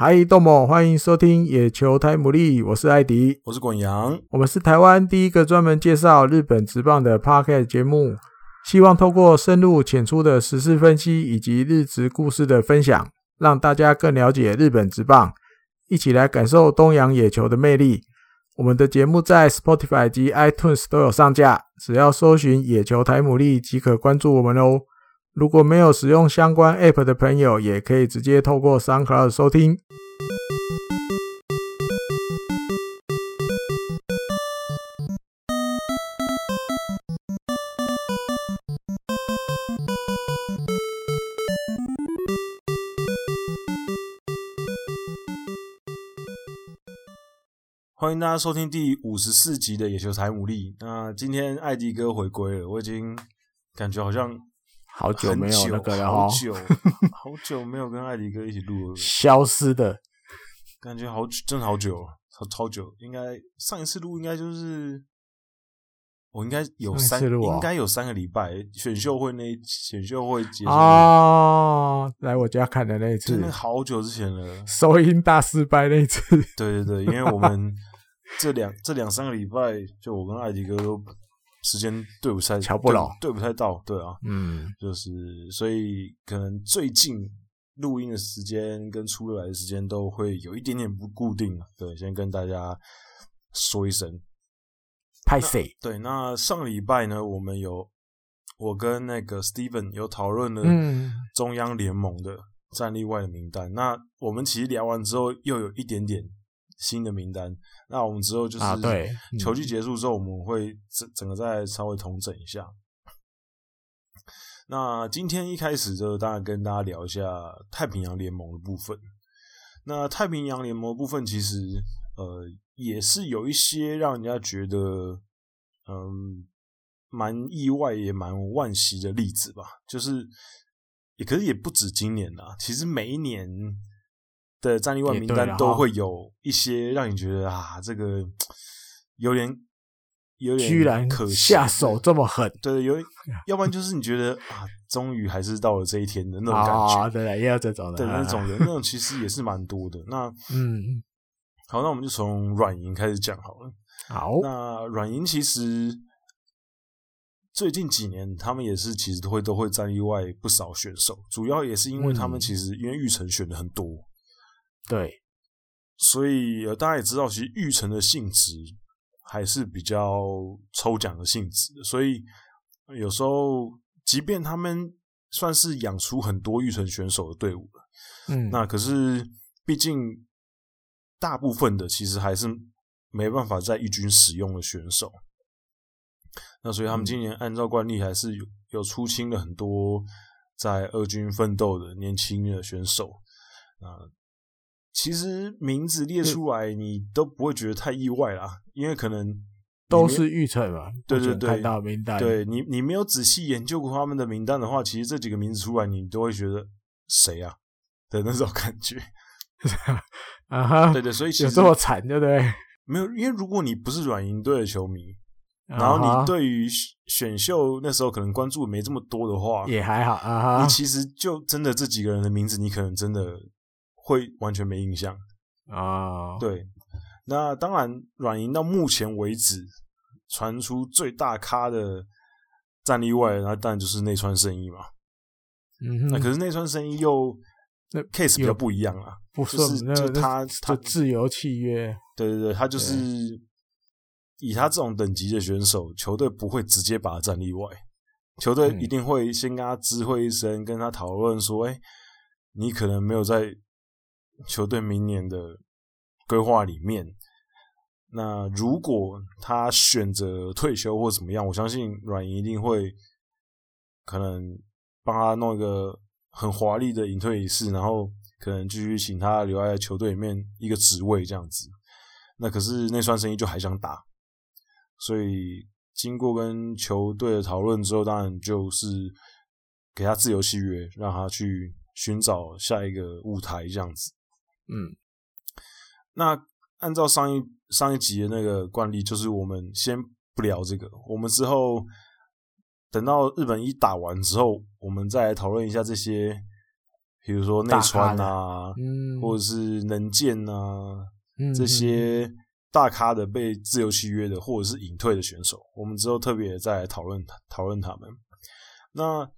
嗨，豆某，欢迎收听野球台牡蛎，我是艾迪，我是滚阳，我们是台湾第一个专门介绍日本职棒的 Podcast 节目，希望透过深入浅出的时事分析以及日职故事的分享，让大家更了解日本职棒，一起来感受东洋野球的魅力。我们的节目在 Spotify 及 iTunes 都有上架，只要搜寻野球台牡蛎即可关注我们哦。如果没有使用相关 App 的朋友，也可以直接透过 SoundCloud 收听。欢迎大家收听第五十四集的野球台牡蛎。那今天艾迪哥回归了，我已经感觉好像。好久没有那个了，好久好久没有跟艾迪哥一起录了，消失的感觉好久，真的好久，超超久。应该上一次录应该就是我应该有三，应该有三个礼拜选秀会那选秀会结束啊，来我家看的那一次，真的好久之前了。收音大失败那一次，对对对，因为我们 这两这两三个礼拜，就我跟艾迪哥都。时间对不太，乔不拢，对不太到，对啊，嗯，就是所以可能最近录音的时间跟出来的时间都会有一点点不固定，对，先跟大家说一声，拍谢。对，那上礼拜呢，我们有我跟那个 Steven 有讨论了中央联盟的战力外的名单，嗯、那我们其实聊完之后又有一点点。新的名单，那我们之后就是 球季结束之后，我们会整整个再稍微统整一下。那今天一开始就大概跟大家聊一下太平洋联盟的部分。那太平洋联盟的部分其实呃也是有一些让人家觉得嗯蛮意外也蛮惋惜的例子吧，就是也可是也不止今年啦，其实每一年。的战力外名单都会有一些让你觉得啊，这个有点有点居然可下手这么狠，对，有，要不然就是你觉得啊，终于还是到了这一天的那种感觉，啊、对，也有这种的，对那种人，那种 其实也是蛮多的。那嗯，好，那我们就从软银开始讲好了。好，那软银其实最近几年他们也是其实都会都会战力外不少选手，主要也是因为他们其实因为玉成选的很多。对，所以呃，大家也知道，其实育成的性质还是比较抽奖的性质，所以有时候，即便他们算是养出很多育成选手的队伍了，嗯，那可是毕竟大部分的其实还是没办法在一军使用的选手，那所以他们今年按照惯例还是有有出清了很多在二军奋斗的年轻的选手，啊。其实名字列出来，你都不会觉得太意外啦，因为可能都是预测嘛。对对对，看到名单，对你你没有仔细研究过他们的名单的话，其实这几个名字出来，你都会觉得谁啊的那种感觉 啊哈。对对，所以其实有这么惨，对不对？没有，因为如果你不是软银队的球迷，然后你对于选秀那时候可能关注没这么多的话，也还好啊哈。你其实就真的这几个人的名字，你可能真的。会完全没印象啊？Oh. 对，那当然，软银到目前为止传出最大咖的战力外，那当然就是内川圣一嘛。嗯哼，那可是内川圣一又那 case 比较不一样啊，不是，就他他自由契约，对对对，他就是以他这种等级的选手，球队不会直接把他战例外，球队一定会先跟他知会一声，跟他讨论说，哎，你可能没有在。球队明年的规划里面，那如果他选择退休或怎么样，我相信软银一定会可能帮他弄一个很华丽的隐退仪式，然后可能继续请他留在球队里面一个职位这样子。那可是内川圣一就还想打，所以经过跟球队的讨论之后，当然就是给他自由契约，让他去寻找下一个舞台这样子。嗯，那按照上一上一集的那个惯例，就是我们先不聊这个，我们之后等到日本一打完之后，我们再来讨论一下这些比如说内川啊，嗯，或者是能见啊，嗯，这些大咖的被自由契约的，或者是隐退的选手，我们之后特别再来讨论讨论他们。那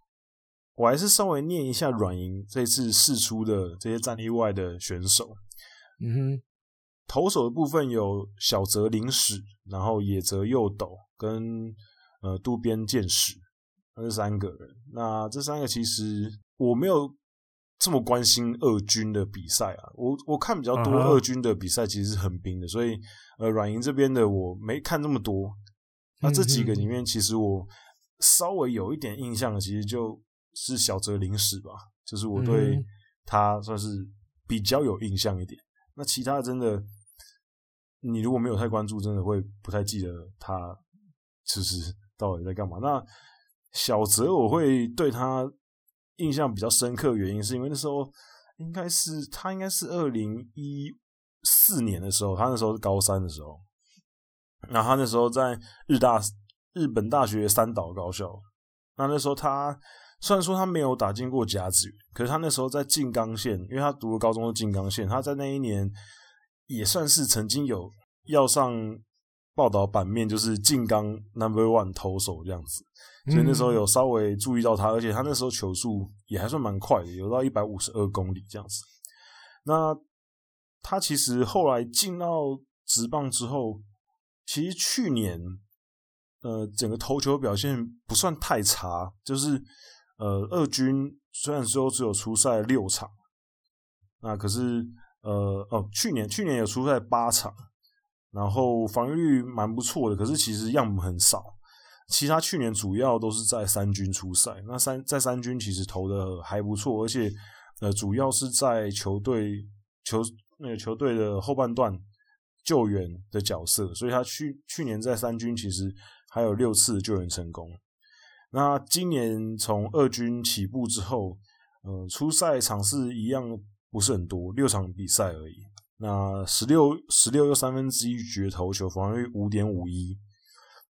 我还是稍微念一下软银这次试出的这些战力外的选手。嗯哼，投手的部分有小泽林史，然后野泽佑斗跟呃渡边健史，那这三个人。那这三个其实我没有这么关心二军的比赛啊，我我看比较多二军的比赛其实是横滨的，所以呃软银这边的我没看那么多。那这几个里面，其实我稍微有一点印象的，其实就是小泽林史吧，就是我对他算是比较有印象一点。那其他真的，你如果没有太关注，真的会不太记得他就是到底在干嘛。那小泽我会对他印象比较深刻，原因是因为那时候应该是他应该是二零一四年的时候，他那时候是高三的时候，然后他那时候在日大日本大学三岛高校。那那时候他虽然说他没有打进过甲子园，可是他那时候在静冈县，因为他读的高中是静冈县，他在那一年也算是曾经有要上报道版面，就是静冈 Number One 投手这样子，所以那时候有稍微注意到他，而且他那时候球速也还算蛮快的，有到一百五十二公里这样子。那他其实后来进到职棒之后，其实去年呃整个投球表现不算太差，就是。呃，二军虽然说只有出赛六场，那可是呃哦，去年去年有出赛八场，然后防御率蛮不错的，可是其实样本很少。其他去年主要都是在三军出赛，那三在三军其实投的还不错，而且呃主要是在球队球那个球队的后半段救援的角色，所以他去去年在三军其实还有六次救援成功。那今年从二军起步之后，呃，初赛场次一样不是很多，六场比赛而已。那十六十六又三分之一局投球，防御率五点五一。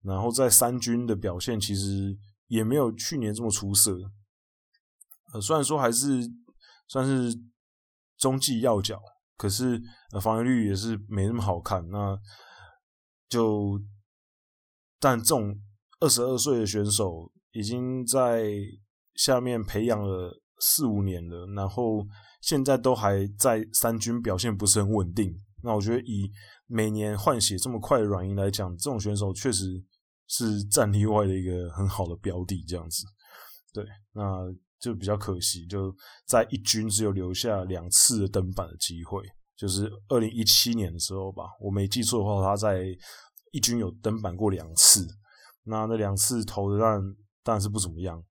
然后在三军的表现其实也没有去年这么出色。呃，虽然说还是算是中继要角，可是呃防御率也是没那么好看。那就但这种二十二岁的选手。已经在下面培养了四五年了，然后现在都还在三军表现不是很稳定。那我觉得以每年换血这么快的软银来讲，这种选手确实是战力外的一个很好的标的。这样子，对，那就比较可惜，就在一军只有留下两次的登板的机会，就是二零一七年的时候吧，我没记错的话，他在一军有登板过两次，那那两次投的让。当然是不怎么样，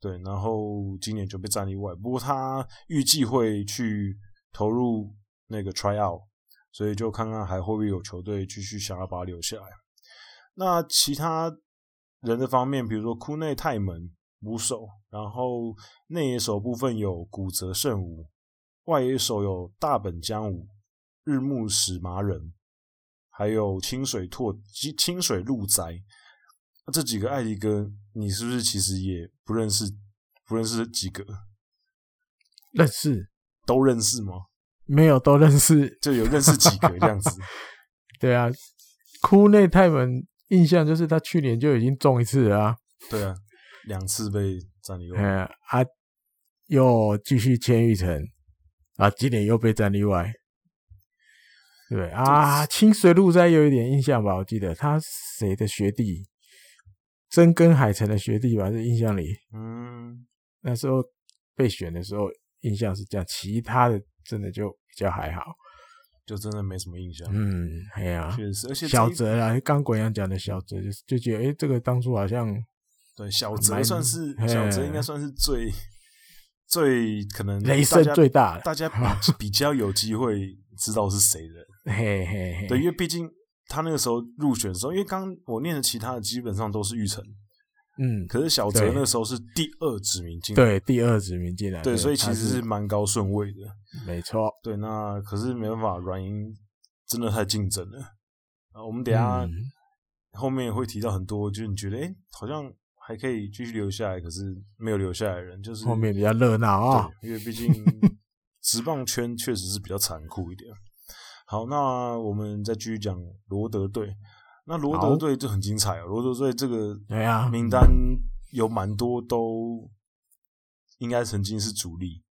对，然后今年就被战力外。不过他预计会去投入那个 try out，所以就看看还会不会有球队继续想要把他留下来。那其他人的方面，比如说库内泰门捕手，然后内野手部分有古泽圣吾，外野手有大本将武、日暮史麻人，还有清水拓清水鹿宅。这几个艾迪哥，你是不是其实也不认识？不认识几个？认识，都认识吗？没有，都认识，就有认识几个这样子。对啊，库内泰门印象就是他去年就已经中一次了啊。对啊，两次被战力外。啊，啊，又继续签玉成啊，今年又被战力外。对啊，清水鹿哉有一点印象吧？我记得他谁的学弟？深耕海城的学弟吧，这印象里，嗯，那时候被选的时候印象是这样，其他的真的就比较还好，就真的没什么印象。嗯，哎呀，确实，而且小泽啊，刚国阳讲的小泽，就就觉得，哎、欸，这个当初好像对小泽算是小泽应该算是最最可能雷声最大的，大家比 比较有机会知道是谁的，嘿嘿嘿，对，因为毕竟。他那个时候入选的时候，因为刚我念的其他的基本上都是玉成，嗯，可是小泽那时候是第二指名进来，对，第二指名进来，对，所以其实是蛮高顺位的，没错，对，那可是没办法，软银真的太竞争了。啊。我们等一下后面会提到很多，就是你觉得哎、欸，好像还可以继续留下来，可是没有留下来的人，就是后面比较热闹啊。因为毕竟职棒圈确实是比较残酷一点。好，那我们再继续讲罗德队。那罗德队就很精彩哦，罗德队这个名单有蛮多都应该曾经是主力。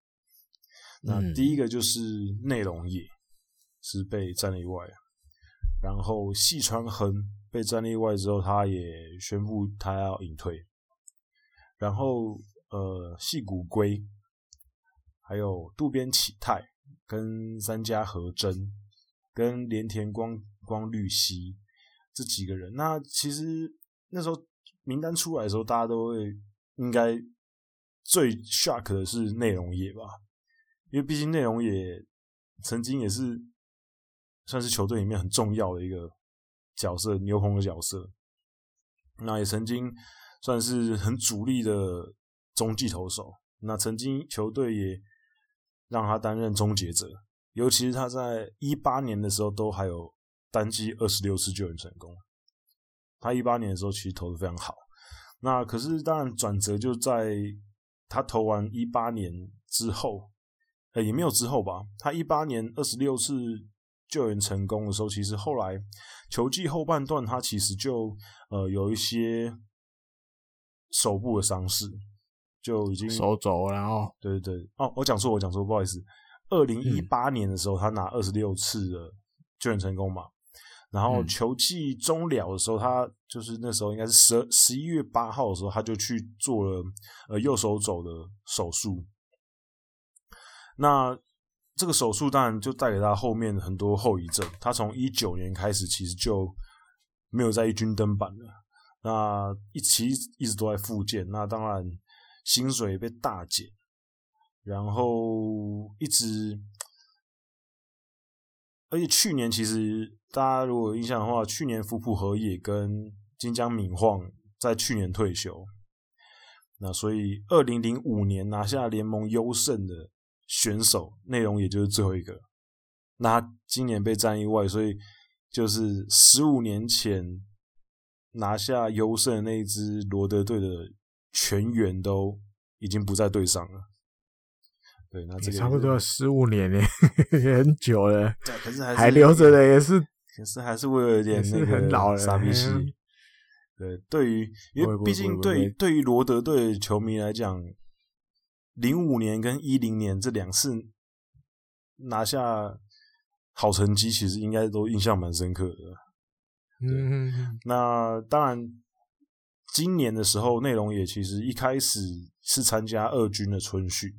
那第一个就是内容也是被战力外，然后细川亨被战力外之后，他也宣布他要隐退。然后呃，细谷圭，还有渡边启太跟三家和真跟连田光光绿希。这几个人，那其实那时候名单出来的时候，大家都会应该最 shock 的是内容也吧，因为毕竟内容也曾经也是算是球队里面很重要的一个角色，牛棚的角色，那也曾经算是很主力的中继投手，那曾经球队也让他担任终结者，尤其是他在一八年的时候都还有。单季二十六次救援成功，他一八年的时候其实投的非常好。那可是当然转折就在他投完一八年之后，呃，也没有之后吧。他一八年二十六次救援成功的时候，其实后来球季后半段他其实就呃有一些手部的伤势，就已经手肘，然后对对对，哦，我讲错，我讲错，不好意思。二零一八年的时候，他拿二十六次的救援成功嘛。然后球季终了的时候，他就是那时候应该是十十一月八号的时候，他就去做了呃右手肘的手术。那这个手术当然就带给他后面很多后遗症。他从一九年开始其实就没有在一军登板了。那一起一直都在复健。那当然薪水被大减，然后一直。而且去年其实大家如果有印象的话，去年福浦和也跟金江敏晃在去年退休，那所以二零零五年拿下联盟优胜的选手内容也就是最后一个。那今年被战意外，所以就是十五年前拿下优胜的那一支罗德队的全员都已经不在队上了。对，那这个差不多十五年呢，也很久了。对，可是还留着的，也是，可是还是会有一点那个很老了傻逼气。对，对于因为毕竟对对于罗德队的球迷来讲，零五年跟一零年这两次拿下好成绩，其实应该都印象蛮深刻的。嗯，那当然，今年的时候，内容也其实一开始是参加二军的春训。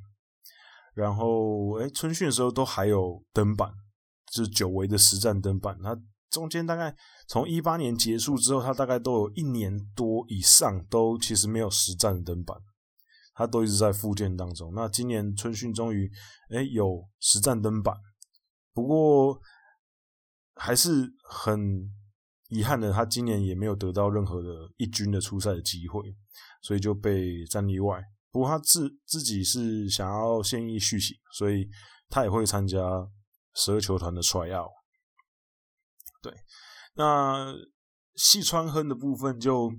然后，哎，春训的时候都还有登板，就是久违的实战登板。他中间大概从一八年结束之后，他大概都有一年多以上都其实没有实战登板，他都一直在复健当中。那今年春训终于，哎，有实战登板，不过还是很遗憾的，他今年也没有得到任何的一军的出赛的机会，所以就被战力外。不过他自自己是想要现役续行，所以他也会参加十二球团的 tryout。对，那细川亨的部分就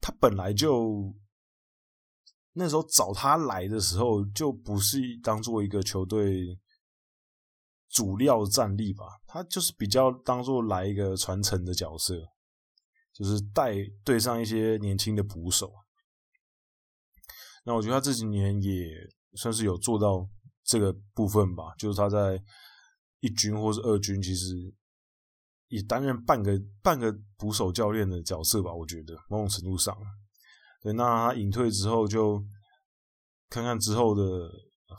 他本来就那时候找他来的时候，就不是当做一个球队主料战力吧，他就是比较当做来一个传承的角色，就是带队上一些年轻的捕手。那我觉得他这几年也算是有做到这个部分吧，就是他在一军或是二军，其实也担任半个半个捕手教练的角色吧。我觉得某种程度上，对。那他隐退之后，就看看之后的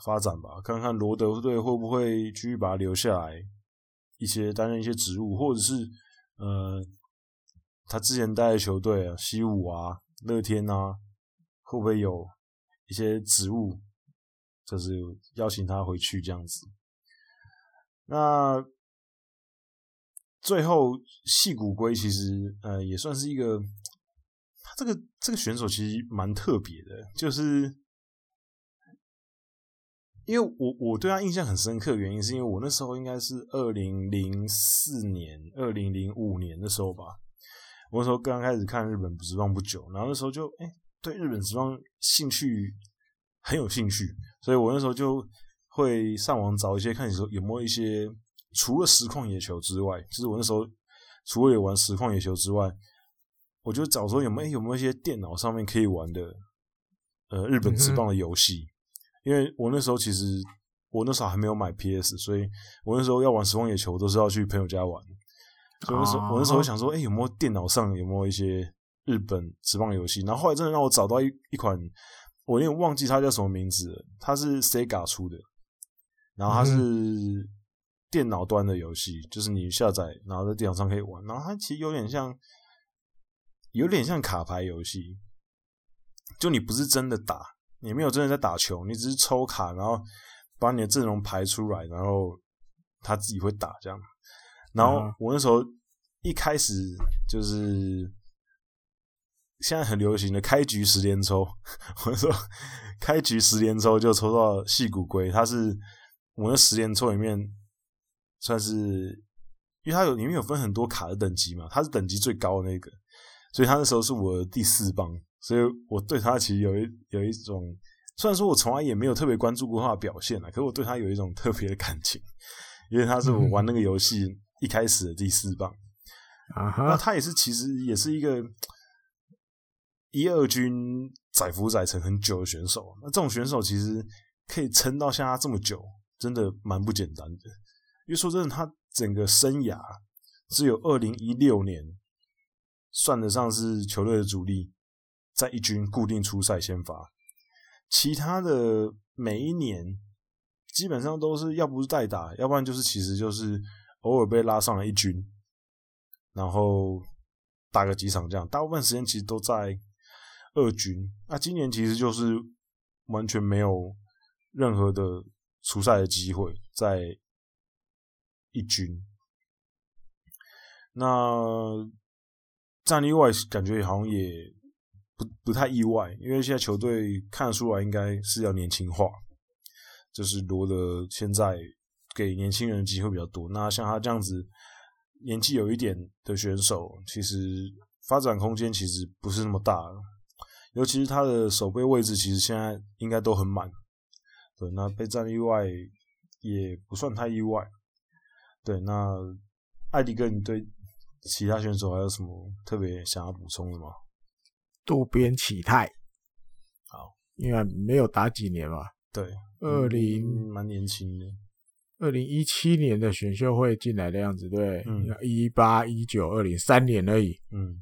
发展吧，看看罗德队会不会继续把他留下来，一些担任一些职务，或者是呃，他之前带的球队啊，西武啊、乐天啊，会不会有？一些职务，就是邀请他回去这样子。那最后细谷圭其实呃也算是一个，他这个这个选手其实蛮特别的，就是因为我我对他印象很深刻原因，是因为我那时候应该是二零零四年、二零零五年的时候吧，我那时候刚开始看日本职棒不久，然后那时候就哎、对日本职棒兴趣很有兴趣，所以我那时候就会上网找一些看，说有没有一些除了实况野球之外，就是我那时候除了有玩实况野球之外，我就找说有没有有没有一些电脑上面可以玩的呃日本职棒的游戏，嗯、因为我那时候其实我那时候还没有买 PS，所以我那时候要玩实况野球都是要去朋友家玩。所以那时候，我那时候想说，哎、欸，有没有电脑上有没有一些日本职棒游戏？然后后来真的让我找到一一款，我有点忘记它叫什么名字了。它是 Sega 出的，然后它是电脑端的游戏，就是你下载，然后在电脑上可以玩。然后它其实有点像，有点像卡牌游戏，就你不是真的打，你没有真的在打球，你只是抽卡，然后把你的阵容排出来，然后他自己会打这样。然后我那时候一开始就是现在很流行的开局十连抽，我说开局十连抽就抽到细骨龟，它是我那十连抽里面算是，因为它有里面有分很多卡的等级嘛，它是等级最高的那个，所以它那时候是我的第四棒，所以我对它其实有一有一种，虽然说我从来也没有特别关注过它的表现啊，可是我对它有一种特别的感情，因为它是我玩那个游戏。嗯一开始的第四棒啊，uh huh. 那他也是其实也是一个一二军载浮载沉很久的选手。那这种选手其实可以撑到像他这么久，真的蛮不简单的。因为说真的，他整个生涯只有二零一六年算得上是球队的主力，在一军固定出赛先发，其他的每一年基本上都是要不是代打，要不然就是其实就是。偶尔被拉上了一军，然后打个几场这样，大部分时间其实都在二军。那今年其实就是完全没有任何的出赛的机会，在一军。那战力外感觉好像也不不太意外，因为现在球队看得出来应该是要年轻化，就是罗德现在。给年轻人机会比较多。那像他这样子年纪有一点的选手，其实发展空间其实不是那么大了。尤其是他的守备位置，其实现在应该都很满。对，那被战意外也不算太意外。对，那艾迪哥，你对其他选手还有什么特别想要补充的吗？渡边启太，好，因为没有打几年嘛。对，二零蛮年轻的。二零一七年的选秀会进来的样子，对，嗯，一八一九二零三年而已，嗯，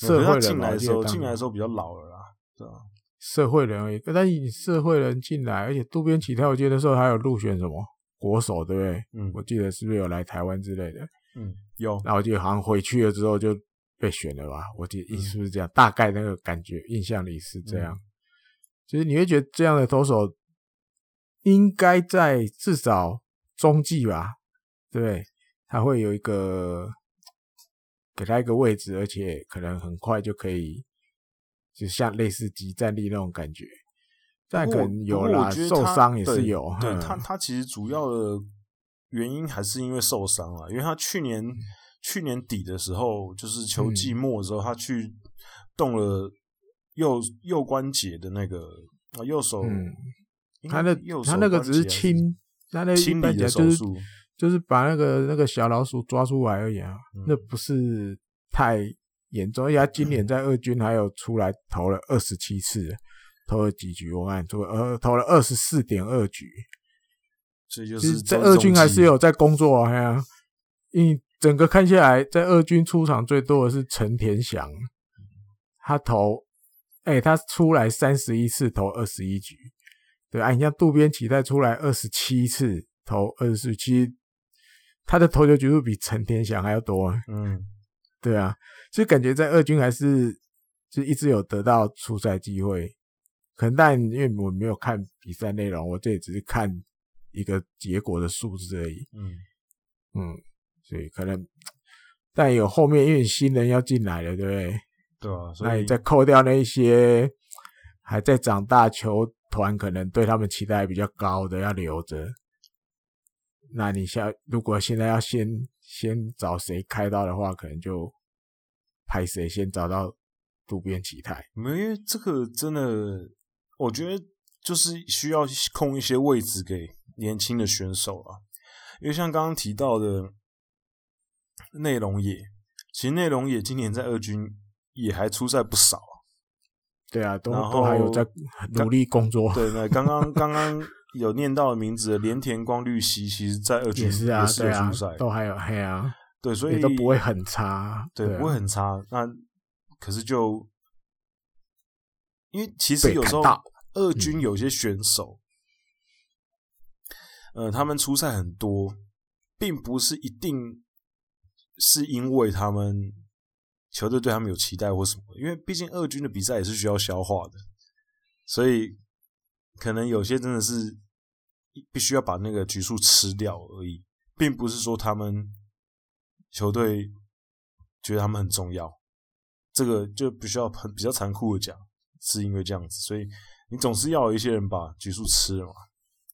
社会人进来的时候，进来的时候比较老了啦，对吧？社会人而已，但是你社会人进来，而且渡边启太，我记得那时候还有入选什么国手，对不对？嗯，我记得是不是有来台湾之类的？嗯，有，然后就好像回去了之后就被选了吧？我记得意思是不是这样？大概那个感觉印象里是这样，其实你会觉得这样的投手应该在至少。中继吧，对不对？他会有一个给他一个位置，而且可能很快就可以，就像类似即战力那种感觉。但可能有啦，受伤也是有。对，对他，他其实主要的原因还是因为受伤了，因为他去年、嗯、去年底的时候，就是球季末的时候，嗯、他去动了右右关节的那个啊右手，嗯、他的他那个只是轻。那那一般讲就是就是把那个那个小老鼠抓出来而已啊，嗯、那不是太严重。而且他今年在二军还有出来投了二十七次，投了几局？我看投呃投了二十四点二局，所以就是在二军还是有在工作啊。呀，因为整个看下来，在二军出场最多的是陈田翔，他投哎、欸、他出来三十一次投二十一局。对啊，你像渡边启太出来二十七次投二十四，其实他的投球局数比陈天祥还要多。嗯，对啊，所以感觉在二军还是就一直有得到出赛机会。可能但因为我没有看比赛内容，我这也只是看一个结果的数字而已。嗯嗯，所以可能但有后面因为新人要进来了，对不对？对啊，那你再扣掉那一些还在长大球。团可能对他们期待比较高的要留着，那你现如果现在要先先找谁开刀的话，可能就派谁先找到渡边启太？没有，因为这个真的，我觉得就是需要空一些位置给年轻的选手啊。因为像刚刚提到的内容也，其实内容也今年在二军也还出赛不少。对啊，都都还有在努力工作。对，那刚刚刚刚有念到的名字的连田光绿希，其实，在二军也是啊，是有出赛，都还有黑啊，对，所以都不会很差，对，不会很差。那可是就因为其实有时候二军有些选手，嗯、呃，他们出赛很多，并不是一定是因为他们。球队对他们有期待或什么？因为毕竟二军的比赛也是需要消化的，所以可能有些真的是必须要把那个局数吃掉而已，并不是说他们球队觉得他们很重要。这个就必须要很比较残酷的讲，是因为这样子，所以你总是要有一些人把局数吃了嘛。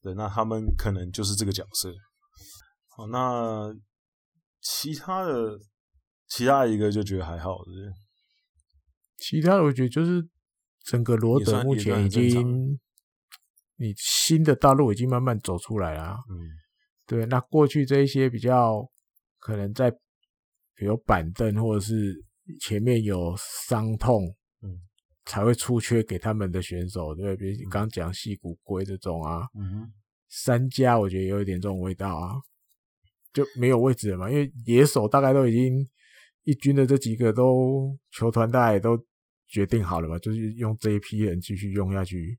对，那他们可能就是这个角色。好，那其他的。其他一个就觉得还好，是其他的我觉得就是整个罗德目前已经，你新的道路已经慢慢走出来了。嗯，对。那过去这一些比较可能在比如板凳或者是前面有伤痛，嗯，才会出缺给他们的选手，对，比如你刚刚讲细骨龟这种啊，嗯，三家我觉得有一点这种味道啊，就没有位置了嘛，因为野手大概都已经。一军的这几个都球团大概也都决定好了嘛，就是用这一批人继续用下去，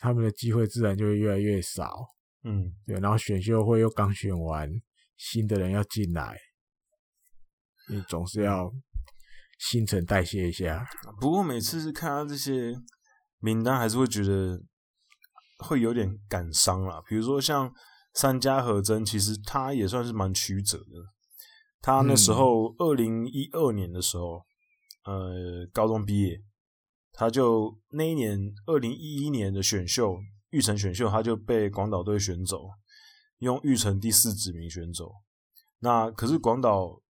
他们的机会自然就会越来越少。嗯，对。然后选秀会又刚选完，新的人要进来，你总是要新陈代谢一下。不过每次看到这些名单，还是会觉得会有点感伤啦。比如说像三家和真，其实他也算是蛮曲折的。他那时候二零一二年的时候，嗯、呃，高中毕业，他就那一年二零一一年的选秀玉成选秀，他就被广岛队选走，用玉成第四指名选走。那可是广岛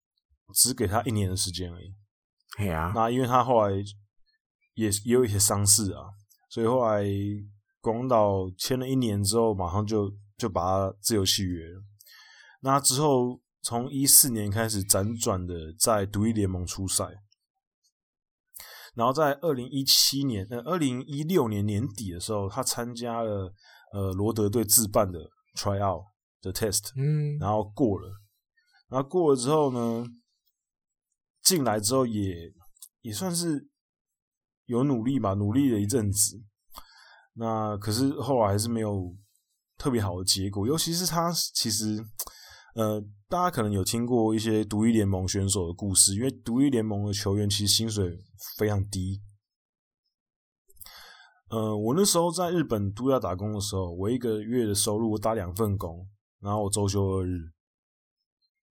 只给他一年的时间而已。对啊。那因为他后来也也有一些伤势啊，所以后来广岛签了一年之后，马上就就把他自由契约了。那之后。从一四年开始辗转的在独立联盟出赛，然后在二零一七年呃二零一六年年底的时候，他参加了呃罗德队自办的 tryout 的 test，嗯，然后过了，然后过了之后呢，进来之后也也算是有努力吧，努力了一阵子，那可是后来还是没有特别好的结果，尤其是他其实。呃，大家可能有听过一些独立联盟选手的故事，因为独立联盟的球员其实薪水非常低。呃，我那时候在日本度假打工的时候，我一个月的收入，我打两份工，然后我周休二日，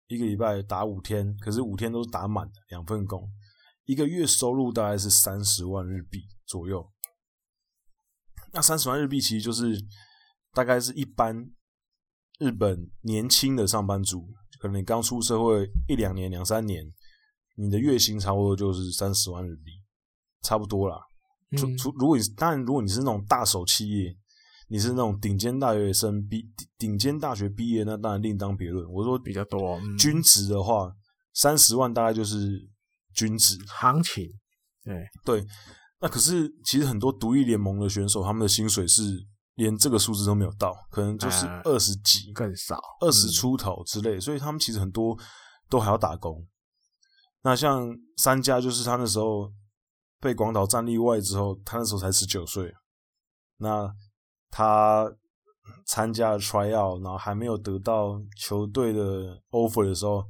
一个礼拜打五天，可是五天都是打满的，两份工，一个月收入大概是三十万日币左右。那三十万日币其实就是大概是一般。日本年轻的上班族，可能你刚出社会一两年、两三年，你的月薪差不多就是三十万日币，差不多啦。除除、嗯、如果你当然，如果你是那种大手企业，你是那种顶尖大学生毕顶尖大学毕业，那当然另当别论。我说比较多，嗯、均值的话，三十万大概就是均值行情。对对，那可是其实很多独立联盟的选手，他们的薪水是。连这个数字都没有到，可能就是二十几，更少，二十出头之类，所以他们其实很多都还要打工。那像三家，就是他那时候被广岛战例外之后，他那时候才十九岁。那他参加了 tryout，然后还没有得到球队的 offer 的时候，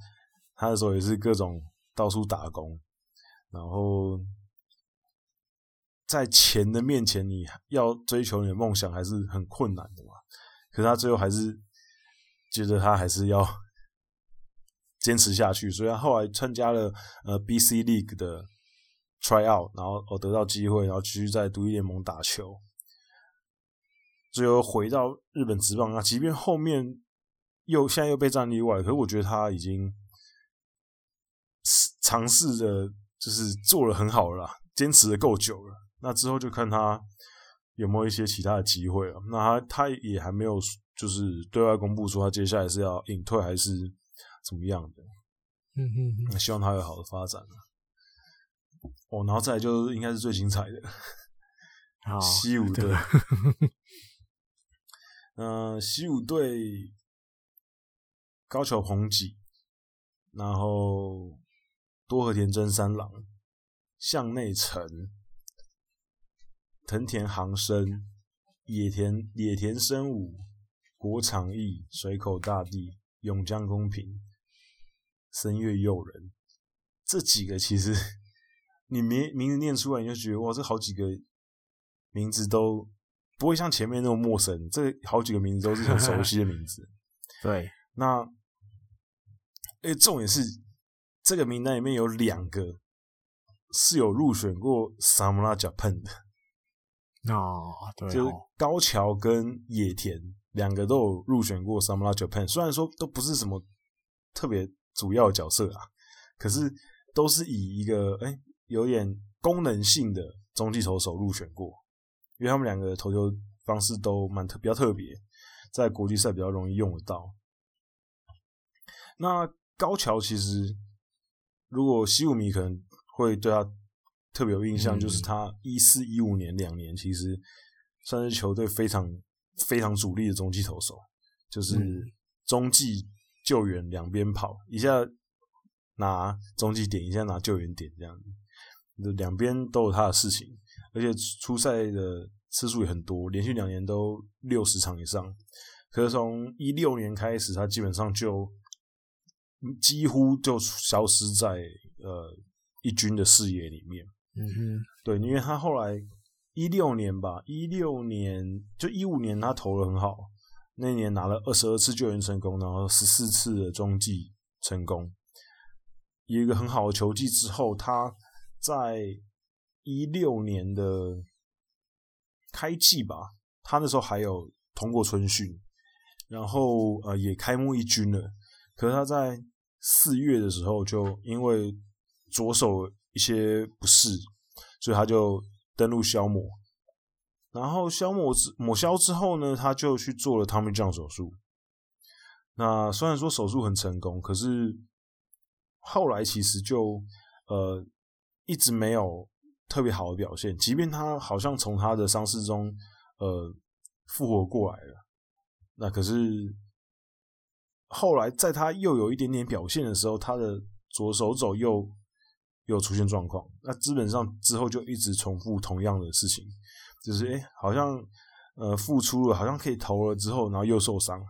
他那时候也是各种到处打工，然后。在钱的面前，你要追求你的梦想还是很困难的嘛。可是他最后还是觉得他还是要坚持下去，所以他后来参加了呃 BC League 的 tryout，然后我得到机会，然后继续在独立联盟打球，最后回到日本职棒啊。即便后面又现在又被战力外，可是我觉得他已经尝试着就是做了很好了，坚持的够久了。那之后就看他有没有一些其他的机会了。那他他也还没有就是对外公布说他接下来是要隐退还是怎么样的。嗯嗯嗯，希望他有好的发展。哦，然后再来就是应该是最精彩的，好，西武队。嗯、呃，西武队高桥朋己，然后多和田真三郎、向内诚、藤田航生、野田野田伸武、国场义、水口大地、永江公平、森月诱人，这几个其实你名名字念出来，你就觉得哇，这好几个名字都。不会像前面那么陌生，这好几个名字都是很熟悉的名字。对，那，诶，重点是这个名单里面有两个是有入选过 Samura Japan 的。哦，对哦，就是高桥跟野田两个都有入选过 Samura Japan，虽然说都不是什么特别主要的角色啊，可是都是以一个哎有点功能性的中继投手入选过。因为他们两个投球方式都蛮特比较特别，在国际赛比较容易用得到。那高桥其实，如果西武迷可能会对他特别有印象，就是他一四一五年两年其实算是球队非常非常主力的中继投手，就是中继救援两边跑，一下拿中继点，一下拿救援点这样子，两边都有他的事情。而且出赛的次数也很多，连续两年都六十场以上。可是从一六年开始，他基本上就几乎就消失在呃一军的视野里面。嗯哼，对，因为他后来一六年吧，一六年就一五年他投的很好，那年拿了二十二次救援成功，然后十四次的中继成功，有一个很好的球技之后，他在。一六年的开季吧，他那时候还有通过春训，然后呃也开幕一军了。可是他在四月的时候，就因为左手一些不适，所以他就登录消磨。然后消磨之抹消之后呢，他就去做了 Tommy John 手术。那虽然说手术很成功，可是后来其实就呃一直没有。特别好的表现，即便他好像从他的伤势中，呃，复活过来了，那可是后来在他又有一点点表现的时候，他的左手肘又又出现状况，那基本上之后就一直重复同样的事情，就是哎、欸，好像呃付出了，好像可以投了之后，然后又受伤，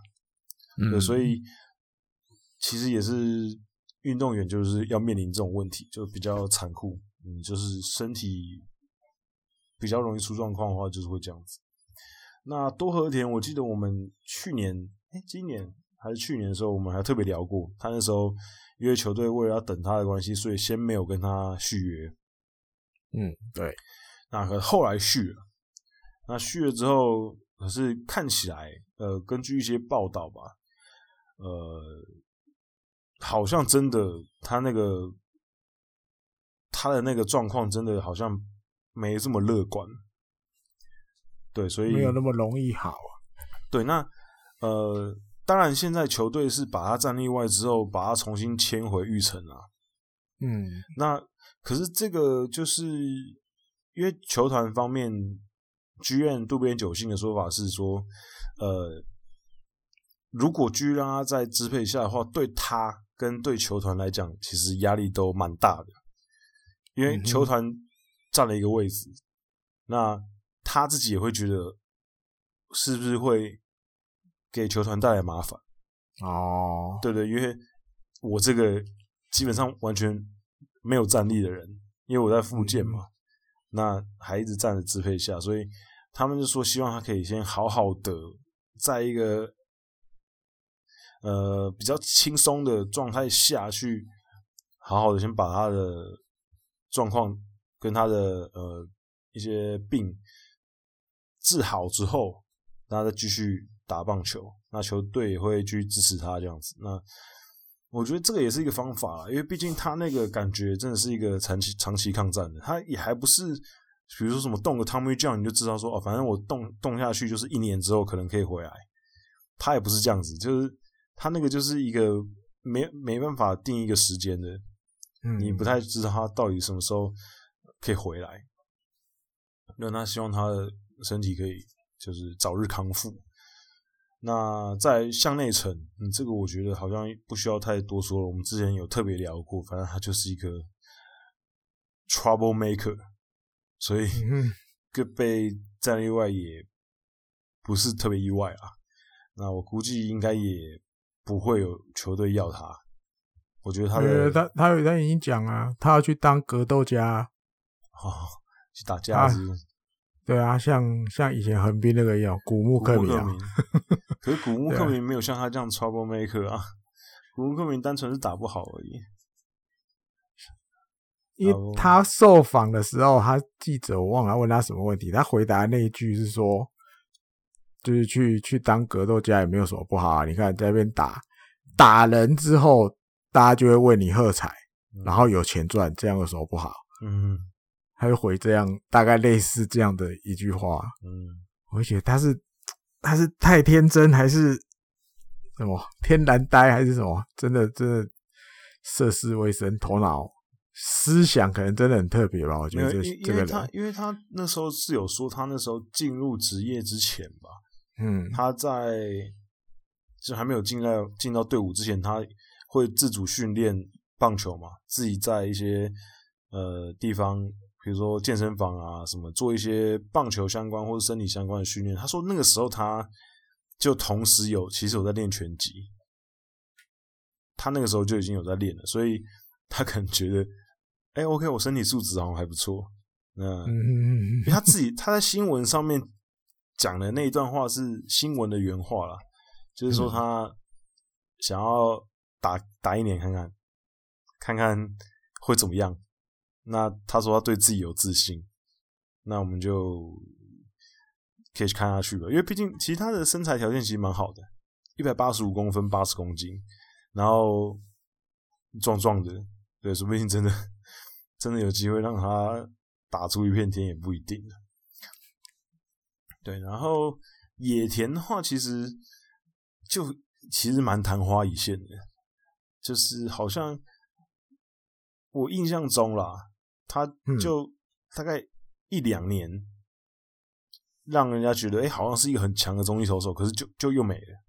嗯，所以其实也是运动员就是要面临这种问题，就比较残酷。嗯，就是身体比较容易出状况的话，就是会这样子。那多和田，我记得我们去年，哎、欸，今年还是去年的时候，我们还特别聊过。他那时候因为球队为了要等他的关系，所以先没有跟他续约。嗯，对。那可后来续了，那续了之后，可是看起来，呃，根据一些报道吧，呃，好像真的他那个。他的那个状况真的好像没这么乐观，对，所以没有那么容易好啊。对，那呃，当然现在球队是把他战力外之后，把他重新签回玉城啊。嗯，那可是这个就是因为球团方面剧院渡边久信的说法是说，呃，如果继续让他再支配下的话，对他跟对球团来讲，其实压力都蛮大的。因为球团占了一个位置，嗯，那他自己也会觉得是不是会给球团带来麻烦？哦，对对，因为我这个基本上完全没有战力的人，因为我在复健嘛，嗯，那还一直站着支配下，所以他们就说希望他可以先好好的在一个呃比较轻松的状态下去，好好的先把他的。状况跟他的呃一些病治好之后，那再继续打棒球，那球队也会去支持他这样子。那我觉得这个也是一个方法，因为毕竟他那个感觉真的是一个长期长期抗战的，他也还不是，比如说什么动个 Tommy John 你就知道说哦，反正我动动下去就是一年之后可能可以回来，他也不是这样子，就是他那个就是一个没没办法定一个时间的，嗯，你不太知道他到底什么时候可以回来，那他希望他的身体可以就是早日康复。那在向内层，嗯，这个我觉得好像不需要太多说了。我们之前有特别聊过，反正他就是一个 trouble maker，所以个被战力外也不是特别意外啊。那我估计应该也不会有球队要他。我觉得他的他他他已经讲啊，他要去当格斗家，哦，去打架子。对啊，像像以前横滨那个一样，古木克明啊。可是古木克明没有像他这样 trouble maker 啊，古木克明单纯是打不好而已。因为他受访的时候，他记者我忘了问他什么问题，他回答那一句是说，就是去去当格斗家也没有什么不好啊。你看在那边打打人之后，大家就会为你喝彩，然后有钱赚，这样有什么不好？嗯。他就回这样，大概类似这样的一句话。嗯，我觉得他是他是太天真，还是什么天然呆，还是什么？真的真的涉世未深，头脑思想可能真的很特别吧？我觉得这这个人，他因为他那时候是有说，他那时候进入职业之前吧，嗯，他在就还没有进到进到队伍之前，他会自主训练棒球嘛，自己在一些呃地方。比如说健身房啊，什么做一些棒球相关或者身体相关的训练。他说那个时候他就同时有其实我在练拳击，他那个时候就已经有在练了，所以他可能觉得，哎，OK，我身体素质好像还不错。那因为他自己他在新闻上面讲的那一段话是新闻的原话啦，就是说他想要打打一年看看，看看会怎么样。那他说他对自己有自信，那我们就可以去看下去吧。因为毕竟其实他的身材条件其实蛮好的，一百八十五公分，八十公斤，然后壮壮的，对，说不定真的真的有机会让他打出一片天也不一定。对，然后野田的话，其实就其实蛮昙花一现的，就是好像我印象中啦。他就大概一两年，让人家觉得哎、欸，好像是一个很强的中继投手，可是就就又没了。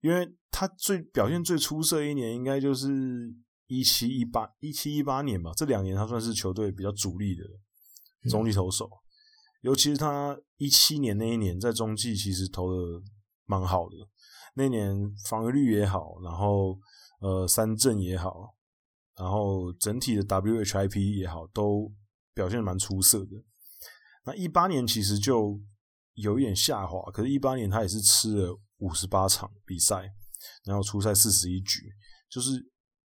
因为他最表现最出色一年，应该就是一七一八一七一八年吧。这两年他算是球队比较主力的中继投手，尤其是他一七年那一年在中继其实投的蛮好的，那年防御率也好，然后呃三振也好。然后整体的 WHIP 也好，都表现蛮出色的。那一八年其实就有一点下滑，可是，一八年他也是吃了五十八场比赛，然后出赛四十一局。就是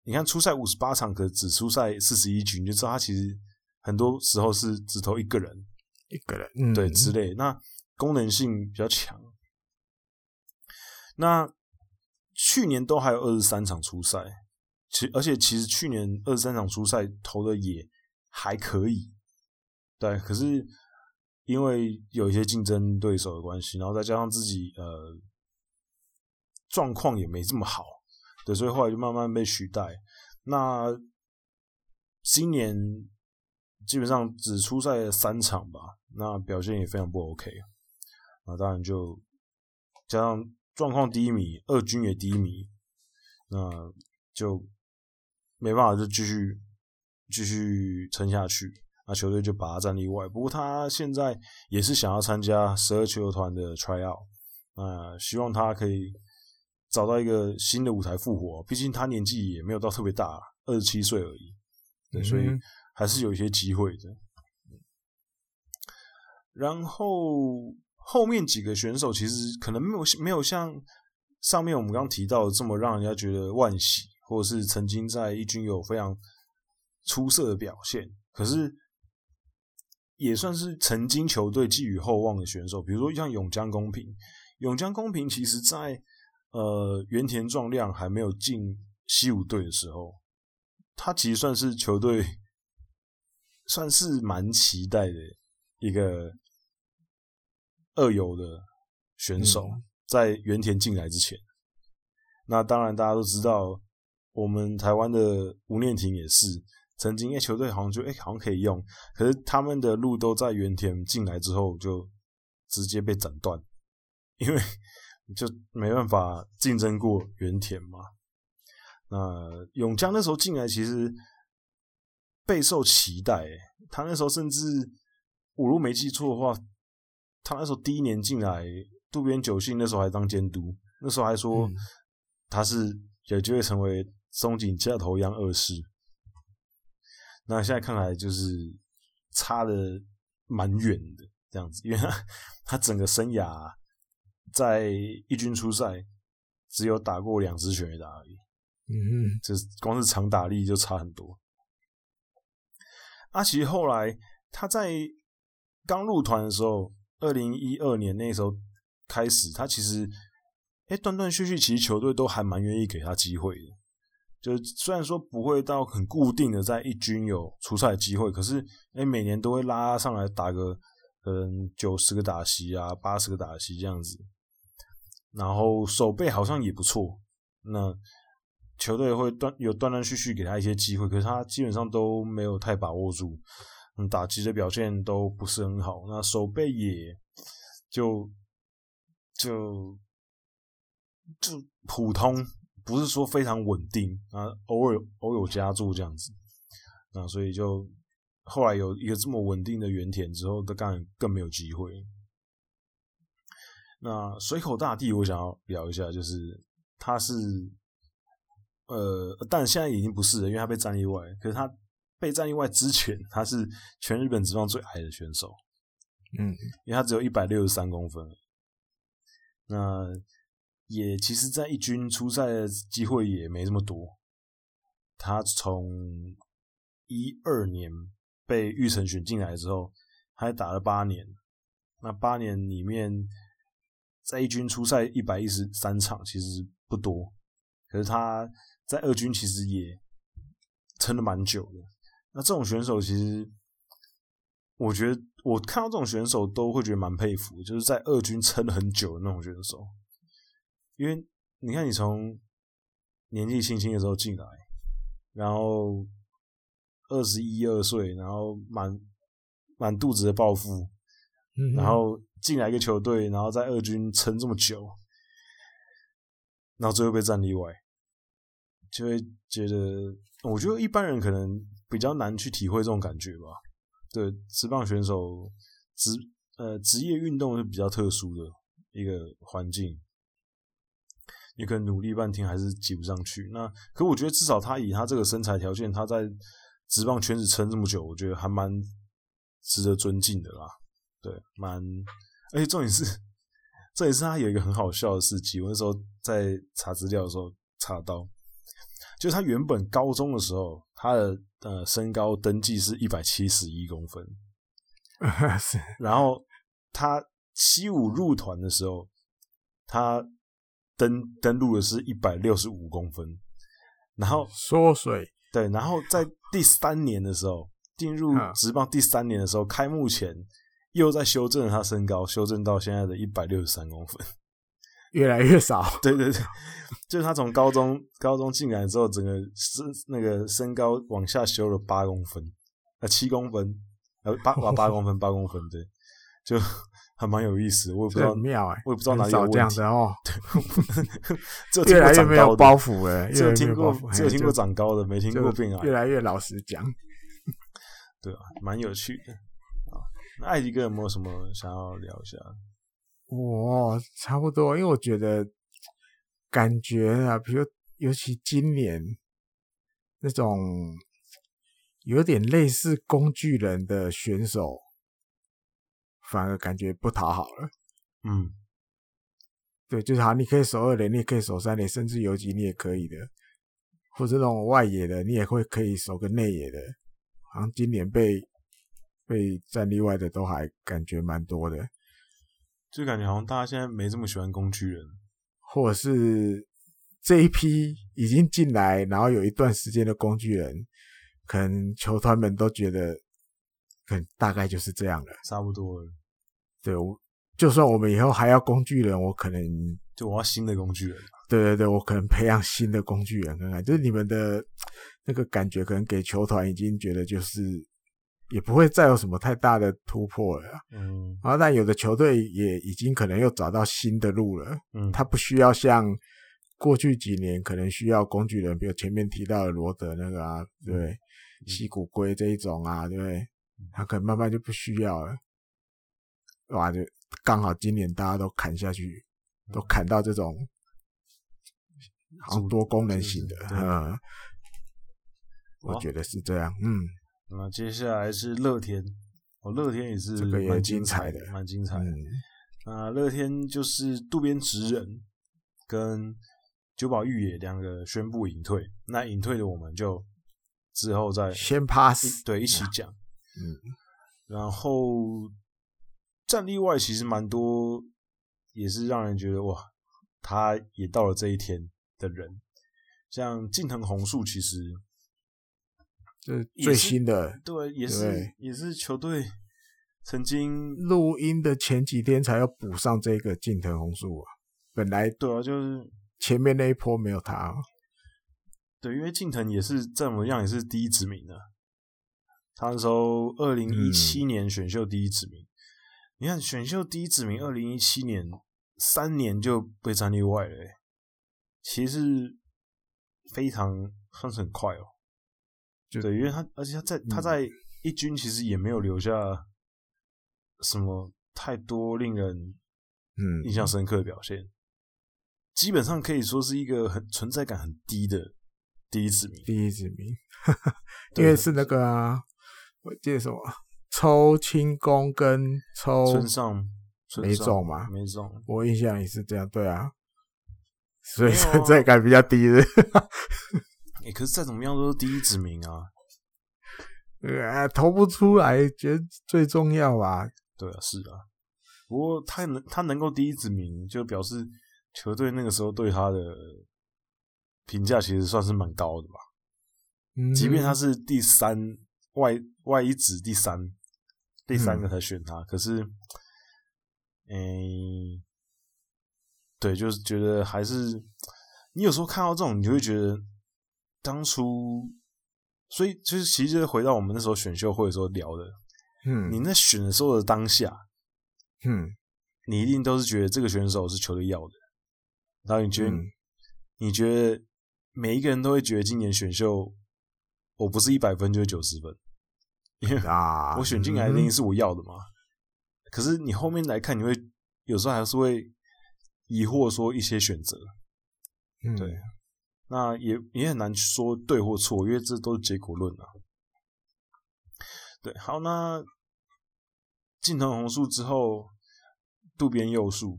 你看出赛五十八场，可只出赛四十一局，你就知道他其实很多时候是只投一个人，一个人，嗯，对之类。那功能性比较强。那去年都还有二十三场出赛。其而且其实去年二三场初赛投的也还可以，对，可是因为有一些竞争对手的关系，然后再加上自己呃状况也没这么好，对，所以后来就慢慢被取代。那今年基本上只出赛了三场吧，那表现也非常不 OK，那当然就加上状况低迷，二军也低迷，那就。没办法，就继续继续撑下去。那球队就把他战例外。不过他现在也是想要参加十二球团的 tryout，那，希望他可以找到一个新的舞台复活。毕竟他年纪也没有到特别大，二十七岁而已，对，所以还是有一些机会的。然后后面几个选手其实可能没有没有像上面我们刚刚提到的这么让人家觉得惋惜。或者是曾经在一军有非常出色的表现，可是也算是曾经球队寄予厚望的选手。比如说像永江公平，永江公平其实在呃原田壮亮还没有进西武队的时候，他其实算是球队算是蛮期待的一个二游的选手，在原田进来之前。那当然大家都知道，我们台湾的吴念婷也是曾经，因为球队好像就哎、欸、好像可以用，可是他们的路都在原田进来之后就直接被斩断，因为就没办法竞争过原田嘛。那永江那时候进来其实备受期待，他那时候甚至我如果没记错的话，他那时候第一年进来，渡边久信那时候还当监督，那时候还说他是有机会成为松井加头央二世。那现在看来就是差的蛮远的这样子，因为他他整个生涯在一军出赛只有打过两支全垒打而已。嗯嗯，就是光是长打力就差很多。阿奇后来他在刚入团的时候，二零一二年那时候开始，他其实哎断断续续，其实球队都还蛮愿意给他机会的。就虽然说不会到很固定的在一军有出赛机会，可是哎每年都会拉上来打个嗯九十个打席啊，八十个打席这样子。然后守备好像也不错。那球队会断有断断续续给他一些机会，可是他基本上都没有太把握住，嗯，打击的表现都不是很好，那守备也就就就普通，不是说非常稳定啊，偶尔偶有加注这样子，那所以就后来有一个这么稳定的原田之后，他当然更没有机会。那水口大地，我想要聊一下，就是他是。呃，但现在已经不是了，因为他被战意外。可是他被战意外之前，他是全日本职棒最矮的选手。嗯，因为他只有一百六十三公分。那也其实，在一军出赛的机会也没这么多。他从一二年被育成选进来之后，还打了八年。那八年里面，在一军出赛一百一十三场，其实不多。可是他。在二军其实也撑了蛮久的。那这种选手其实，我觉得我看到这种选手都会觉得蛮佩服，就是在二军撑了很久的那种选手。因为你看，你从年纪轻轻的时候进来，然后二十一二岁，然后满满肚子的抱负，然后进来一个球队，然后在二军撑这么久，然后最后被战例外。就会觉得，我觉得一般人可能比较难去体会这种感觉吧。对，职棒选手职呃职业运动是比较特殊的一个环境，你可能努力半天还是挤不上去。那可我觉得至少他以他这个身材条件，他在职棒圈子撑这么久，我觉得还蛮值得尊敬的啦。对，蛮而且重点是，重点是他有一个很好笑的事迹。我那时候在查资料的时候查到。就是他原本高中的时候，他的呃身高登记是一百七十一公分，然后他七五入团的时候，他登登录的是一百六十五公分，然后缩水。对，然后在第三年的时候，进入职棒第三年的时候，开幕前又在修正他身高，修正到现在的一百六十三公分。越来越少，对 对对，就是他从高中高中进来之后，整个身那个身高往下修了八公分，呃七公分，呃八八八公分八公分，对，就还蛮有意思，我也不知道妙哎，我也不知道哪里有这样的哦，对，越来越没有包袱哎，只有听过只有听过长高的，没听过病啊，越来越老实讲，对啊，蛮有趣的啊。那艾迪哥有没有什么想要聊一下？我、哦、差不多，因为我觉得感觉啊，比如尤其今年那种有点类似工具人的选手，反而感觉不讨好了。嗯，对，就是好，你可以守二垒，你也可以守三垒，甚至游击你也可以的，或者那种外野的，你也会可以守个内野的。好像今年被被战例外的都还感觉蛮多的。就感觉好像大家现在没这么喜欢工具人，或者是这一批已经进来，然后有一段时间的工具人，可能球团们都觉得，可能大概就是这样了，差不多了。对，我就算我们以后还要工具人，我可能就我要新的工具人。对对对，我可能培养新的工具人看看，就是你们的那个感觉，可能给球团已经觉得就是也不会再有什么太大的突破了。嗯，然后但有的球队也已经可能又找到新的路了。嗯，他不需要像过去几年可能需要工具人，比如前面提到的罗德那个啊，对，西谷龟这一种啊，对？他可能慢慢就不需要了。哇，就刚好今年大家都砍下去，都砍到这种。好多功能型的，嗯，我觉得是这样，嗯。那接下来是乐天，哦，乐天也是蛮精彩的，蛮精彩的。那乐天就是渡边直人跟久保裕也两个宣布隐退，那隐退的我们就之后再先 pass，对，一起讲，嗯。然后战力外其实蛮多，也是让人觉得哇，他也到了这一天。的人，像近藤红树，其实是最新的，对，也是也是球队曾经录音的前几天才要补上这个近藤红树啊。本来对啊，就是前面那一波没有他，对，因为近藤也是怎么样，也是第一指名的。他那时候二零一七年选秀第一指名，嗯、你看选秀第一指名，二零一七年三年就被战力外了，欸。其实非常算是很快哦，就对，因为他而且他在他在一军其实也没有留下什么太多令人嗯印象深刻的表现，基本上可以说是一个很存在感很低的第一指名，第一指名，因为是那个啊，我记得什么抽轻功跟抽村上没中嘛，没中，我印象也是这样，对啊。所以存在感比较低的，哎，可是再怎么样都是第一指名啊，呃，投不出来，觉得最重要吧？对啊，是啊。不过他能他能够第一指名，就表示球队那个时候对他的评价其实算是蛮高的吧。嗯，即便他是第三外外一指第三，第三个才选他，嗯、可是，哎。对，就是觉得还是你有时候看到这种，你就会觉得当初，所以就是其实就是回到我们那时候选秀会的时候聊的，嗯，你那选的时候的当下，嗯，你一定都是觉得这个选手是球队要的，然后你觉得、嗯、你觉得每一个人都会觉得今年选秀我不是一百分就是九十分，因为 啊，我选进来一定是我要的嘛。嗯、可是你后面来看，你会有时候还是会。疑惑说一些选择，嗯，对，那也也很难说对或错，因为这都是结果论啊。对，好，那近藤红树之后，渡边佑树，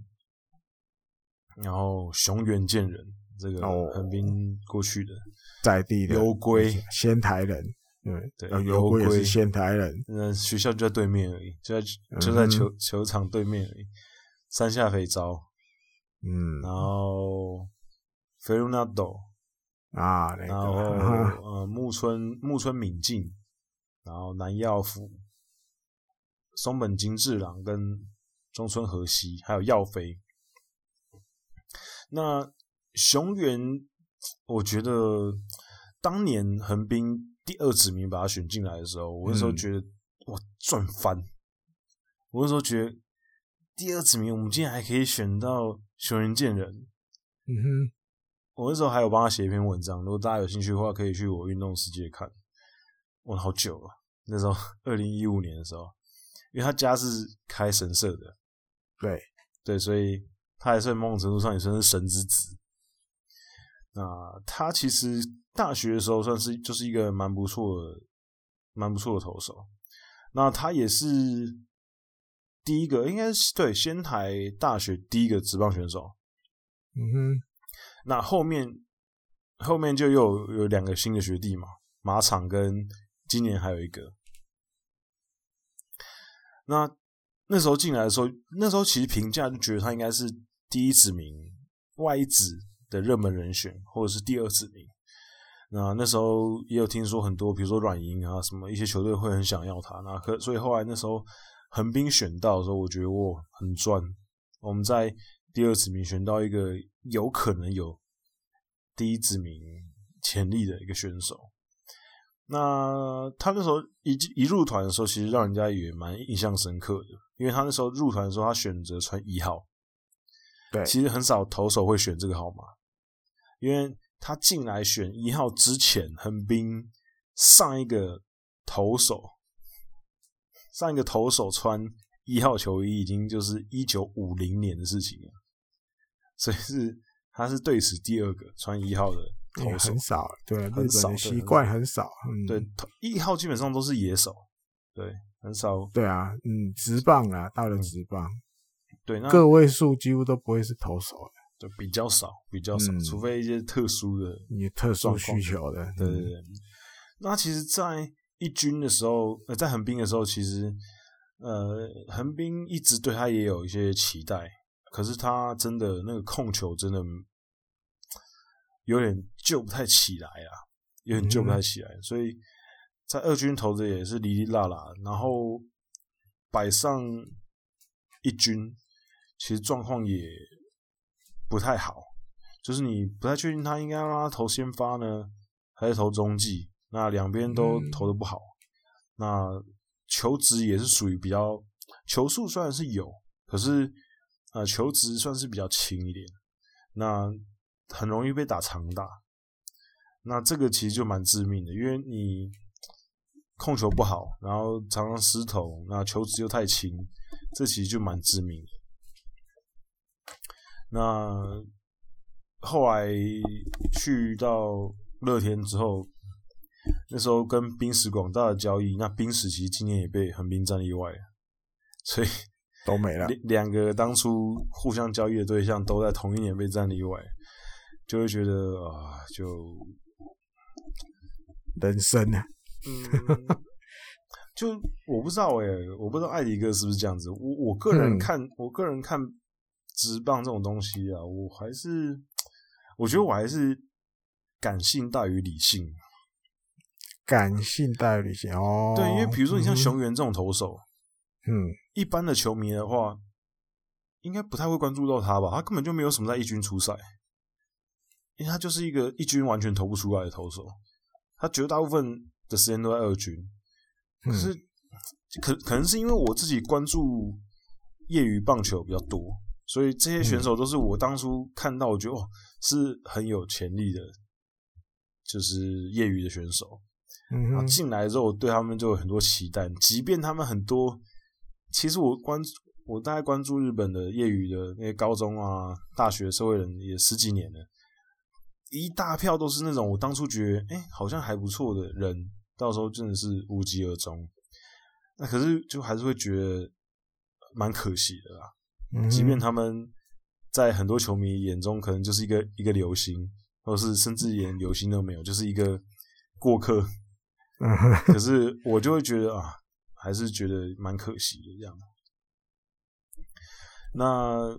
然后熊原健人，这个横滨过去的在地的游归仙台人，对对，油龟也是仙台人，那学校就在对面而已，就在就在球球场对面而已，山下肥招。嗯，然后菲鲁纳斗啊，然后 呃木村木村敏进，然后南药辅、松本金治郎跟中村和希，还有药飞。那熊原，我觉得当年横滨第二指名把他选进来的时候，我那时候觉得哇赚翻，我那时候觉得第二指名我们竟然还可以选到。熊原健人，嗯哼，我那时候还有帮他写一篇文章，如果大家有兴趣的话，可以去我运动世界看。我好久了，那时候 二零一五年的时候，因为他家是开神社的，对对，所以他还算某种程度上也算是神之子。那他其实大学的时候算是就是一个蛮不错的、蛮不错的投手。那他也是。第一个应该是对仙台大学第一个职棒选手，嗯哼，那后面后面就又有两个新的学弟嘛，马场跟今年还有一个。那那时候进来的时候，那时候其实评价就觉得他应该是第一指名外一指的热门人选，或者是第二指名。那那时候也有听说很多，比如说软银啊什么一些球队会很想要他。那可所以后来那时候横滨选到的时候，我觉得我很赚。我们在第二指名选到一个有可能有第一指名潜力的一个选手。那他那时候一一入团的时候，其实让人家也蛮印象深刻的，因为他那时候入团的时候，他选择穿一号。对，其实很少投手会选这个号码，因为他进来选一号之前，横滨上一个投手，上一个投手穿一号球衣已经就是一九五零年的事情了，所以是他是队史第二个穿一号的。也很少，对，很少习惯很少，嗯，对，一号基本上都是野手，对，很少，对啊，嗯，直棒啊，到了直棒，对，那个位数几乎都不会是投手的，就比较少，比较少，除非一些特殊的、你特殊需求的，对对对。那其实，在一军的时候，呃，在横滨的时候，其实，呃，横滨一直对他也有一些期待，可是他真的那个控球真的。有点救不太起来啊，有点救不太起来，嗯、所以在二军投的也是哩哩啦啦，然后摆上一军，其实状况也不太好，就是你不太确定他应该让他投先发呢，还是投中继，那两边都投的不好，嗯、那球职也是属于比较球速虽然是有，可是呃球职算是比较轻一点，那。很容易被打长打，那这个其实就蛮致命的，因为你控球不好，然后常常失投，那球职又太轻，这其实就蛮致命的。那后来去到乐天之后，那时候跟冰石广大的交易，那冰石其实今年也被横滨战例外，所以都没了。两个当初互相交易的对象都在同一年被战例外。就会觉得啊，就人生啊，嗯，就我不知道哎、欸，我不知道艾迪哥是不是这样子。我我个人看，嗯、我个人看职棒这种东西啊，我还是我觉得我还是感性大于理性，感性大于理性哦。对，因为比如说你像熊原这种投手，嗯，一般的球迷的话，应该不太会关注到他吧？他根本就没有什么在一军出赛。因为他就是一个一军完全投不出来的投手，他绝大部分的时间都在二军。可是，嗯、可可能是因为我自己关注业余棒球比较多，所以这些选手都是我当初看到，我觉得哦是很有潜力的，就是业余的选手。嗯，然后进来之后，我对他们就有很多期待，即便他们很多，其实我关我大概关注日本的业余的那些高中啊、大学社会人也十几年了。一大票都是那种我当初觉得哎、欸、好像还不错的人，到时候真的是无疾而终。那可是就还是会觉得蛮可惜的啦。嗯、即便他们在很多球迷眼中可能就是一个一个流星，或是甚至连流星都没有，就是一个过客。嗯、可是我就会觉得啊，还是觉得蛮可惜的这样。那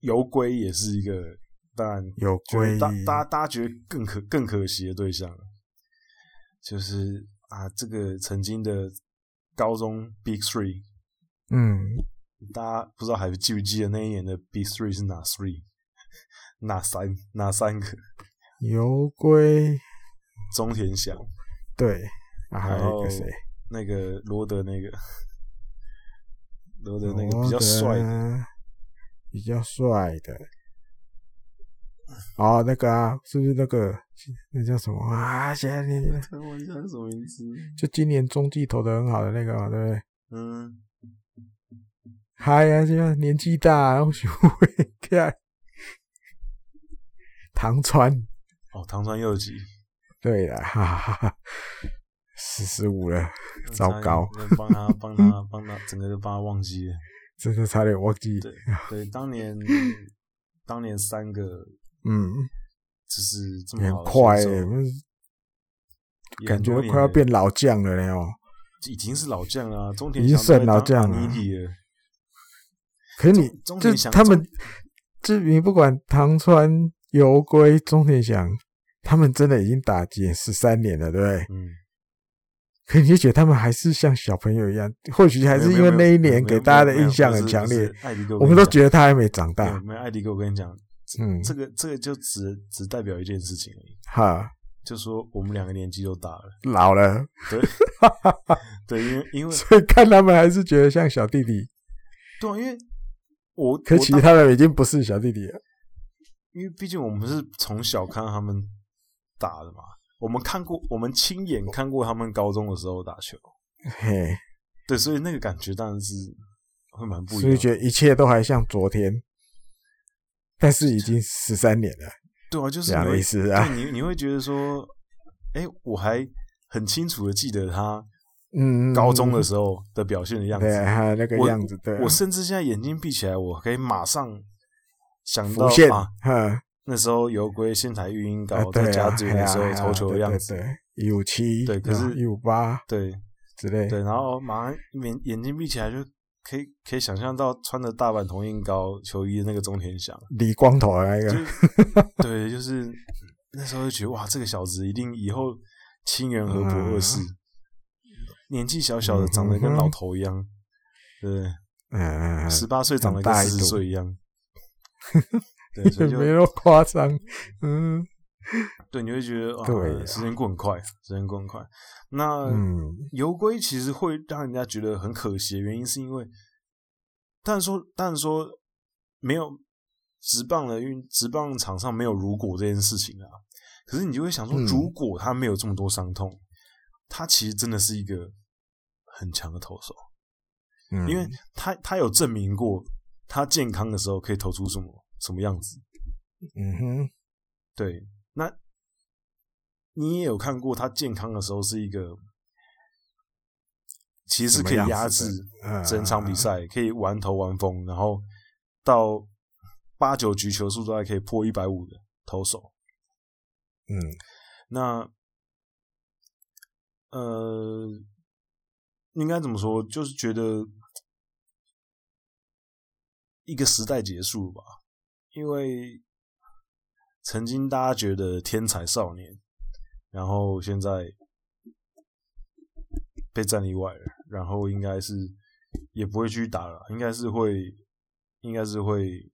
游归也是一个。当然有归，大大大家觉得更可更可惜的对象，就是啊，这个曾经的高中 Big Three，嗯，大家不知道还记不记得那一年的 Big Three 是哪 Three？哪三哪三个？油龟、中田翔，对，啊、还有一个谁？那个罗德，那个罗德，那个比较帅的，比较帅的。哦，那个啊，是不是那个那叫什么啊？现在你 我叫什么名字？就今年中继投的很好的那个嘛，对不对？嗯。嗨呀，现在年纪大，然后学会看唐川。哦，唐川祐吉。对了，哈哈哈，四十五了，糟糕。帮他，帮他，帮他，整个都帮他忘记了，真的差点忘记。对对，当年，当年三个。嗯，只是这么快感觉快要变老将了呢哦，已经是老将了，中田已经算老将了。可是你就他们，就你不管唐川游归、中田翔，他们真的已经打击十三年了，对不对？嗯。可你就觉得他们还是像小朋友一样，或许还是因为那一年给大家的印象很强烈。我们都觉得他还没长大。没有艾迪哥，我跟你讲，嗯，这个这个就只只代表一件事情而已。哈，就说我们两个年纪都大了，老了。对，对，因为因为所以看他们还是觉得像小弟弟。对，因为我可其他的已经不是小弟弟了，因为毕竟我们是从小看他们打的嘛。我们看过，我们亲眼看过他们高中的时候打球，嘿，对，所以那个感觉当然是会蛮不一样。所以觉得一切都还像昨天，但是已经十三年了。对啊，就是这样的意思啊。你你会觉得说，哎，我还很清楚的记得他，嗯，高中的时候的表现的样子，对，还有那个样子。对，我甚至现在眼睛闭起来，我可以马上想到啊。那时候有龟仙台育英高在甲子园的时候投球的样子，对，一五七，对，可是，一五八，对，之类，对，然后马上眼眼睛闭起来就可以可以想象到穿着大阪桐荫高球衣的那个中田翔，理光头那个，对，就是那时候就觉得哇，这个小子一定以后清源和博二世，年纪小小的长得跟老头一样，对，嗯，十八岁长得跟四十岁一样。对，所以就没那么夸张，嗯，对，你会觉得啊，对，时间过很快，时间过很快。那游龟、嗯、其实会让人家觉得很可惜的原因，是因为，但是说，但是说没有直棒的，因为职棒场上没有如果这件事情啊。可是你就会想说，如果他没有这么多伤痛，嗯、他其实真的是一个很强的投手，嗯，因为他他有证明过，他健康的时候可以投出什么。什么样子？嗯哼，对，那你也有看过他健康的时候是一个，其实可以压制整场比赛，可以玩投玩疯，然后到八九局球数都还可以破一百五的投手。嗯，那呃，应该怎么说？就是觉得一个时代结束了吧。因为曾经大家觉得天才少年，然后现在被战力外了，然后应该是也不会继续打了，应该是会，应该是会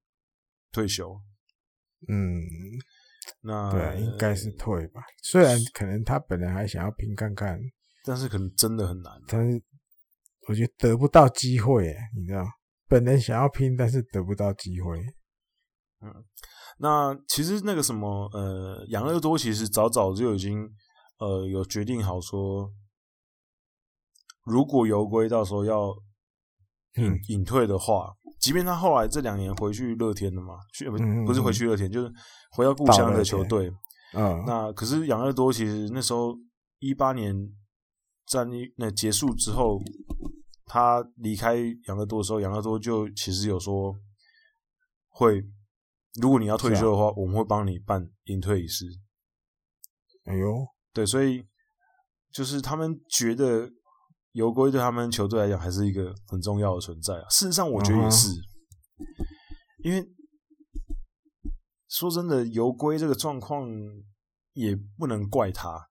退休。嗯，那对，应该是退吧。虽然可能他本来还想要拼看看，但是可能真的很难。但是我觉得得不到机会，你知道，本人想要拼，但是得不到机会。嗯，那其实那个什么，呃，养乐多其实早早就已经，呃，有决定好说，如果游龟到时候要隐隐退的话，嗯、即便他后来这两年回去乐天了嘛，去不不是回去乐天，就是回到故乡的球队。嗯，那可是养乐多其实那时候一八年战役那结束之后，他离开养乐多的时候，养乐多就其实有说会。如果你要退休的话，啊、我们会帮你办隐退仪式。哎呦，对，所以就是他们觉得游龟对他们球队来讲还是一个很重要的存在啊。事实上，我觉得也是，嗯、因为说真的，游龟这个状况也不能怪他，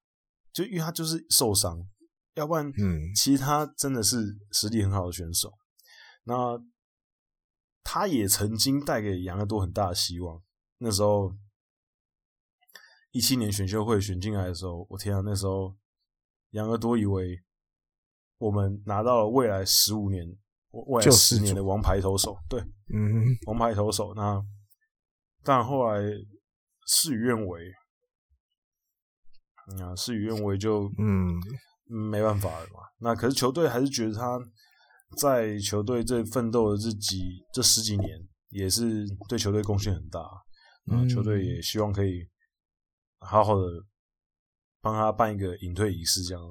就因为他就是受伤，要不然，嗯，其实他真的是实力很好的选手。那。他也曾经带给杨乐多很大的希望。那时候一七年选秀会选进来的时候，我天啊！那时候杨乐多以为我们拿到了未来十五年、未来十年的王牌投手。对，嗯，王牌投手。那但后来事与愿违，啊，事与愿违就嗯没办法了嘛。那可是球队还是觉得他。在球队这奋斗的这几这十几年，也是对球队贡献很大。嗯，球队也希望可以好好的帮他办一个隐退仪式，这样。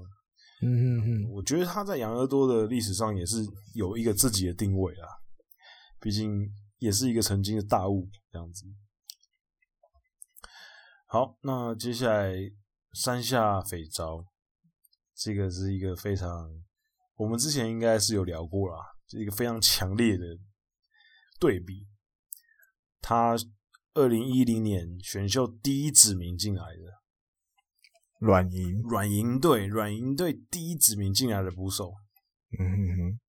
嗯嗯嗯，我觉得他在养乐多的历史上也是有一个自己的定位啦，毕竟也是一个曾经的大物，这样子。好，那接下来山下肥昭，这个是一个非常。我们之前应该是有聊过啦，是一个非常强烈的对比。他二零一零年选秀第一指名进来的。软银，软银队，软银队第一指名进来的捕手，嗯哼哼，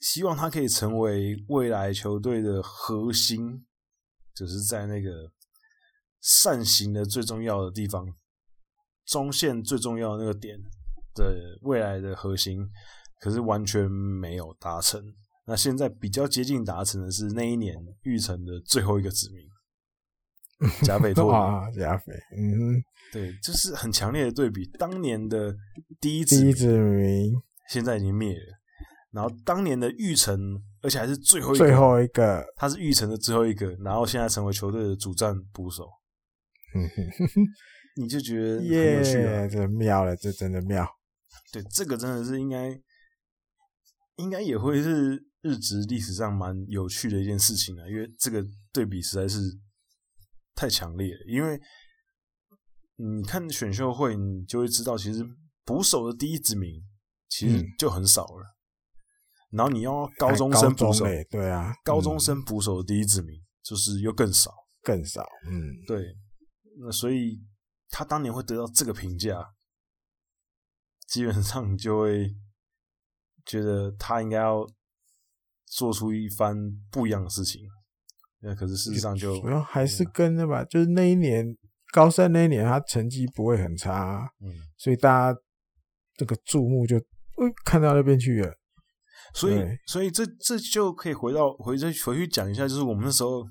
希望他可以成为未来球队的核心，就是在那个扇形的最重要的地方，中线最重要的那个点的未来的核心，可是完全没有达成。那现在比较接近达成的是那一年玉成的最后一个指名。贾斐托啊，贾斐，嗯，对，就是很强烈的对比。当年的第一第一指名，现在已经灭了。然后当年的玉成，而且还是最后一个，最后一个，他是玉成的最后一个，然后现在成为球队的主战捕手。你就觉得很有趣啊，yeah, 这妙了，这真的妙。对，这个真的是应该，应该也会是日职历史上蛮有趣的一件事情啊，因为这个对比实在是。太强烈了，因为你看选秀会，你就会知道，其实捕手的第一指名其实就很少了。嗯、然后你要高中生捕手，对啊，高中生捕手的第一指名就是又更少，更少。嗯，对。那所以他当年会得到这个评价，基本上你就会觉得他应该要做出一番不一样的事情。那可是事实上就主要还是跟那吧，就是那一年高三那一年，他成绩不会很差，嗯，所以大家这个注目就看到那边去了。所以，所以这这就可以回到回再回去讲一下，就是我们那时候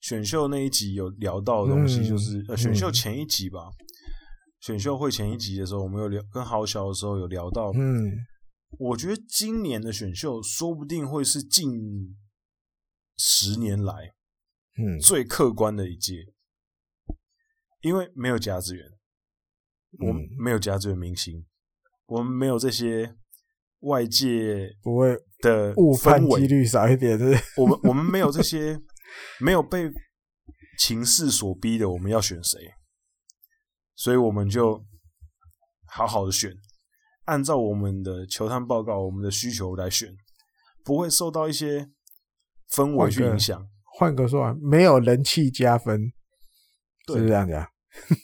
选秀那一集有聊到的东西，就是呃选秀前一集吧，选秀会前一集的时候，我们有聊跟豪小的时候有聊到，嗯，我觉得今年的选秀说不定会是近十年来。嗯，最客观的一届，因为没有甲子园，我们没有甲子园明星，我们没有这些外界不会的误判几率少一点，是？我们我们没有这些 没有被情势所逼的，我们要选谁，所以我们就好好的选，按照我们的球探报告、我们的需求来选，不会受到一些氛围去影响。换个说法，没有人气加分，对是不是这样讲？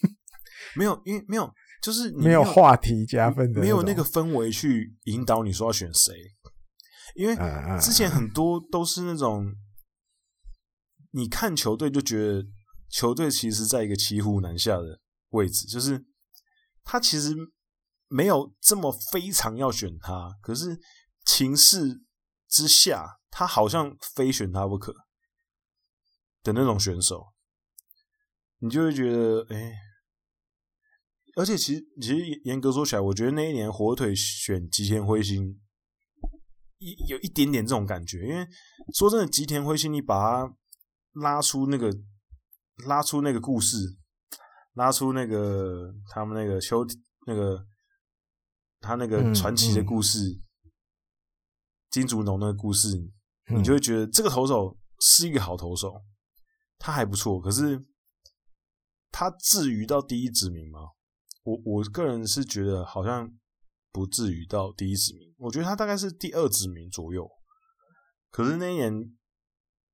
没有，因为没有，就是，没有话题加分的，没有那个氛围去引导你说要选谁。因为之前很多都是那种，你看球队就觉得球队其实在一个骑虎难下的位置，就是他其实没有这么非常要选他，可是情势之下，他好像非选他不可。的那种选手，你就会觉得，哎、而且其实其实严格说起来，我觉得那一年火腿选吉田辉星，一有一点点这种感觉，因为说真的，吉田辉星你把他拉出那个拉出那个故事，拉出那个他们那个秋那个他那个传奇的故事，嗯嗯、金竹农那个故事，你就会觉得这个投手是一个好投手。他还不错，可是他至于到第一指名吗？我我个人是觉得好像不至于到第一指名，我觉得他大概是第二指名左右。可是那一年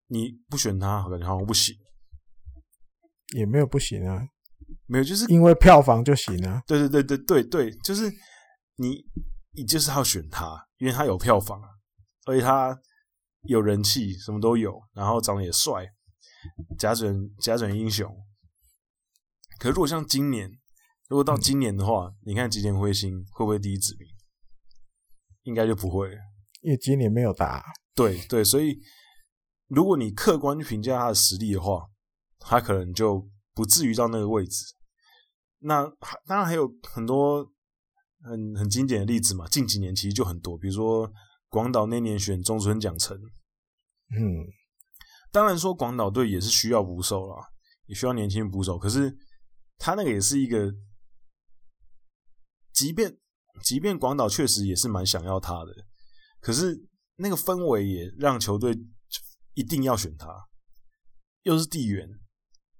你不选他，感觉好像不行，也没有不行啊，没有，就是因为票房就行了。对对对对对对，就是你你就是要选他，因为他有票房，而且他有人气，什么都有，然后长得也帅。假准假准英雄，可是如果像今年，如果到今年的话，嗯、你看吉田辉星会不会第一指名？应该就不会，因为今年没有打。对对，所以如果你客观去评价他的实力的话，他可能就不至于到那个位置。那当然还有很多很很经典的例子嘛，近几年其实就很多，比如说广岛那年选中村奖成，嗯。当然说广岛队也是需要捕手啦，也需要年轻捕手。可是他那个也是一个，即便即便广岛确实也是蛮想要他的，可是那个氛围也让球队一定要选他。又是地缘，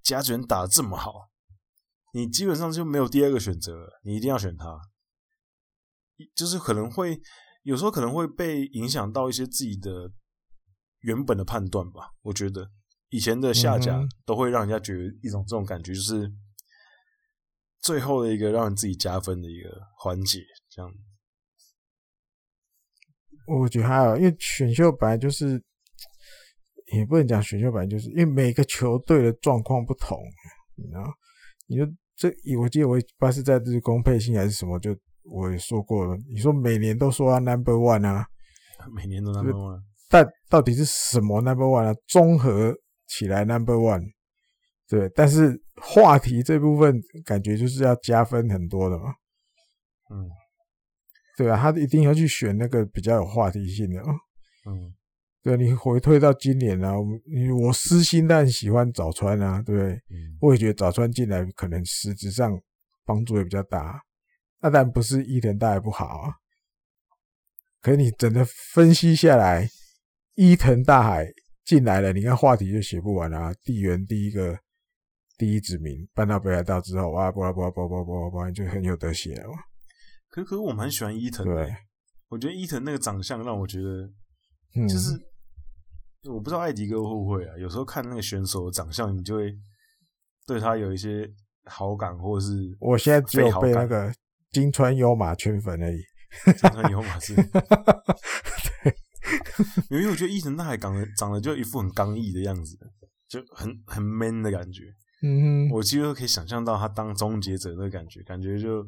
甲卷打得这么好，你基本上就没有第二个选择了，你一定要选他。就是可能会有时候可能会被影响到一些自己的。原本的判断吧，我觉得以前的下甲都会让人家觉得一种这种感觉，就是最后的一个让人自己加分的一个环节，这样。我觉得还好，因为选秀本来就是，也不能讲选秀版就是，因为每个球队的状况不同，你知道？你说这，我记得我不知道是在日工配信还是什么，就我也说过了。你说每年都说他 number one 啊，每年都 number one，但到底是什么 number one 啊？综合起来 number one，对。但是话题这部分感觉就是要加分很多的嘛，嗯。对啊，他一定要去选那个比较有话题性的。嗯，对，你回退到今年啊，我私心但喜欢早川啊，对不对？嗯，我也觉得早川进来可能实质上帮助也比较大。那当然不是伊藤大海不好啊，可是你整个分析下来，伊藤大海进来了，你看话题就写不完啊。地缘第一个第一指名搬到北海道之后，哇，不啦不啦不啦不啦不啦，就很有得写了嘛。可可我蛮喜欢伊藤的，对，我觉得伊藤那个长相让我觉得，就是、嗯、我不知道艾迪哥会不会啊，有时候看那个选手的长相，你就会对他有一些好感，或者是我现在只有被那个金川优马圈粉而已。金川优马是，对，因为我觉得伊藤大海长得长得就一副很刚毅的样子，就很很 man 的感觉。嗯哼，我几乎可以想象到他当终结者的感觉，感觉就。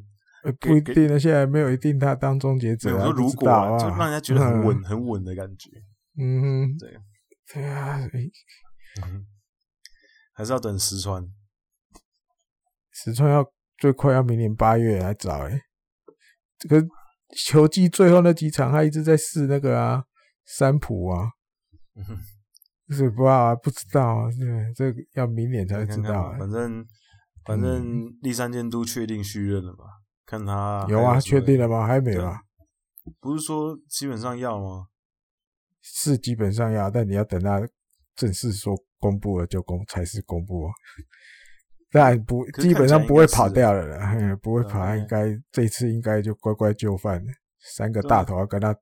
不一定呢，现在没有一定他当终结者。我说如果啊，就让人家觉得很稳、很稳的感觉。嗯哼，对，对啊，还是要等石川。石川要最快要明年八月来找哎。这个球季最后那几场，他一直在试那个啊，三浦啊。嗯哼，是不啊？不知道啊，对，这个要明年才知道。反正反正立三监督确定续任了吧？看他有啊，确定了吗？还没有啊？不是说基本上要吗？是基本上要，但你要等他正式说公布了就公才是公布哦。但不基本上不会跑掉了啦，不会跑，他应该这次应该就乖乖就范。三个大头要跟他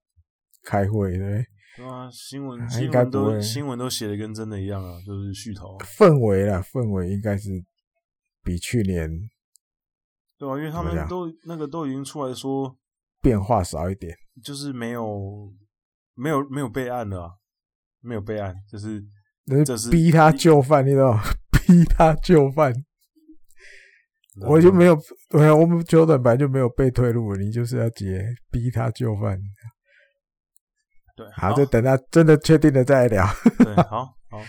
开会，对不对？对啊，新闻应该都，新闻都写的跟真的一样啊，就是续投氛围啦，氛围应该是比去年。对啊，因为他们都那个都已经出来说变化少一点，就是没有没有没有备案了，没有备案，就是就是逼他就范，你知道吗？逼他就范，我就没有，对啊，我们球队本来就没有被退路，你就是要接逼他就范。对，好，就等他真的确定了再来聊。对，好好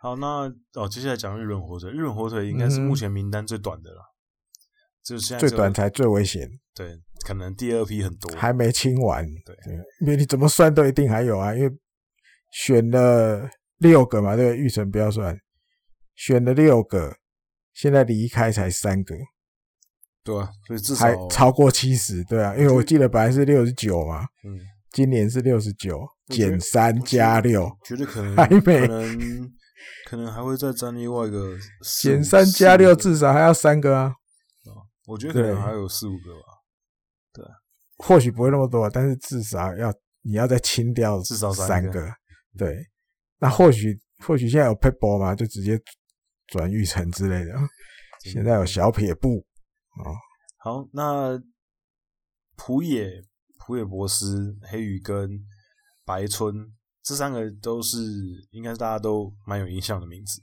好，那哦，接下来讲日本火腿，日本火腿应该是目前名单最短的了。就是最短才最危险，对，可能第二批很多。还没清完，对，对，因为你怎么算都一定还有啊，因为选了六个嘛，对，玉成不要算，选了六个，现在离开才三个，对啊，所以至少还超过七十，对啊，因为我记得本来是六十九嘛，嗯，今年是六十九减三加六，觉得可能还没，可能可能还会再增另外一个减三加六，至少还要三个啊。我觉得可能还有四五个吧，对，或许不会那么多，但是至少要你要再清掉至少三个，对。那或许或许现在有 paper 嘛，就直接转育成之类的。现在有小撇步啊。好，那浦野、浦野博斯、黑羽跟、白村这三个都是应该是大家都蛮有印象的名字。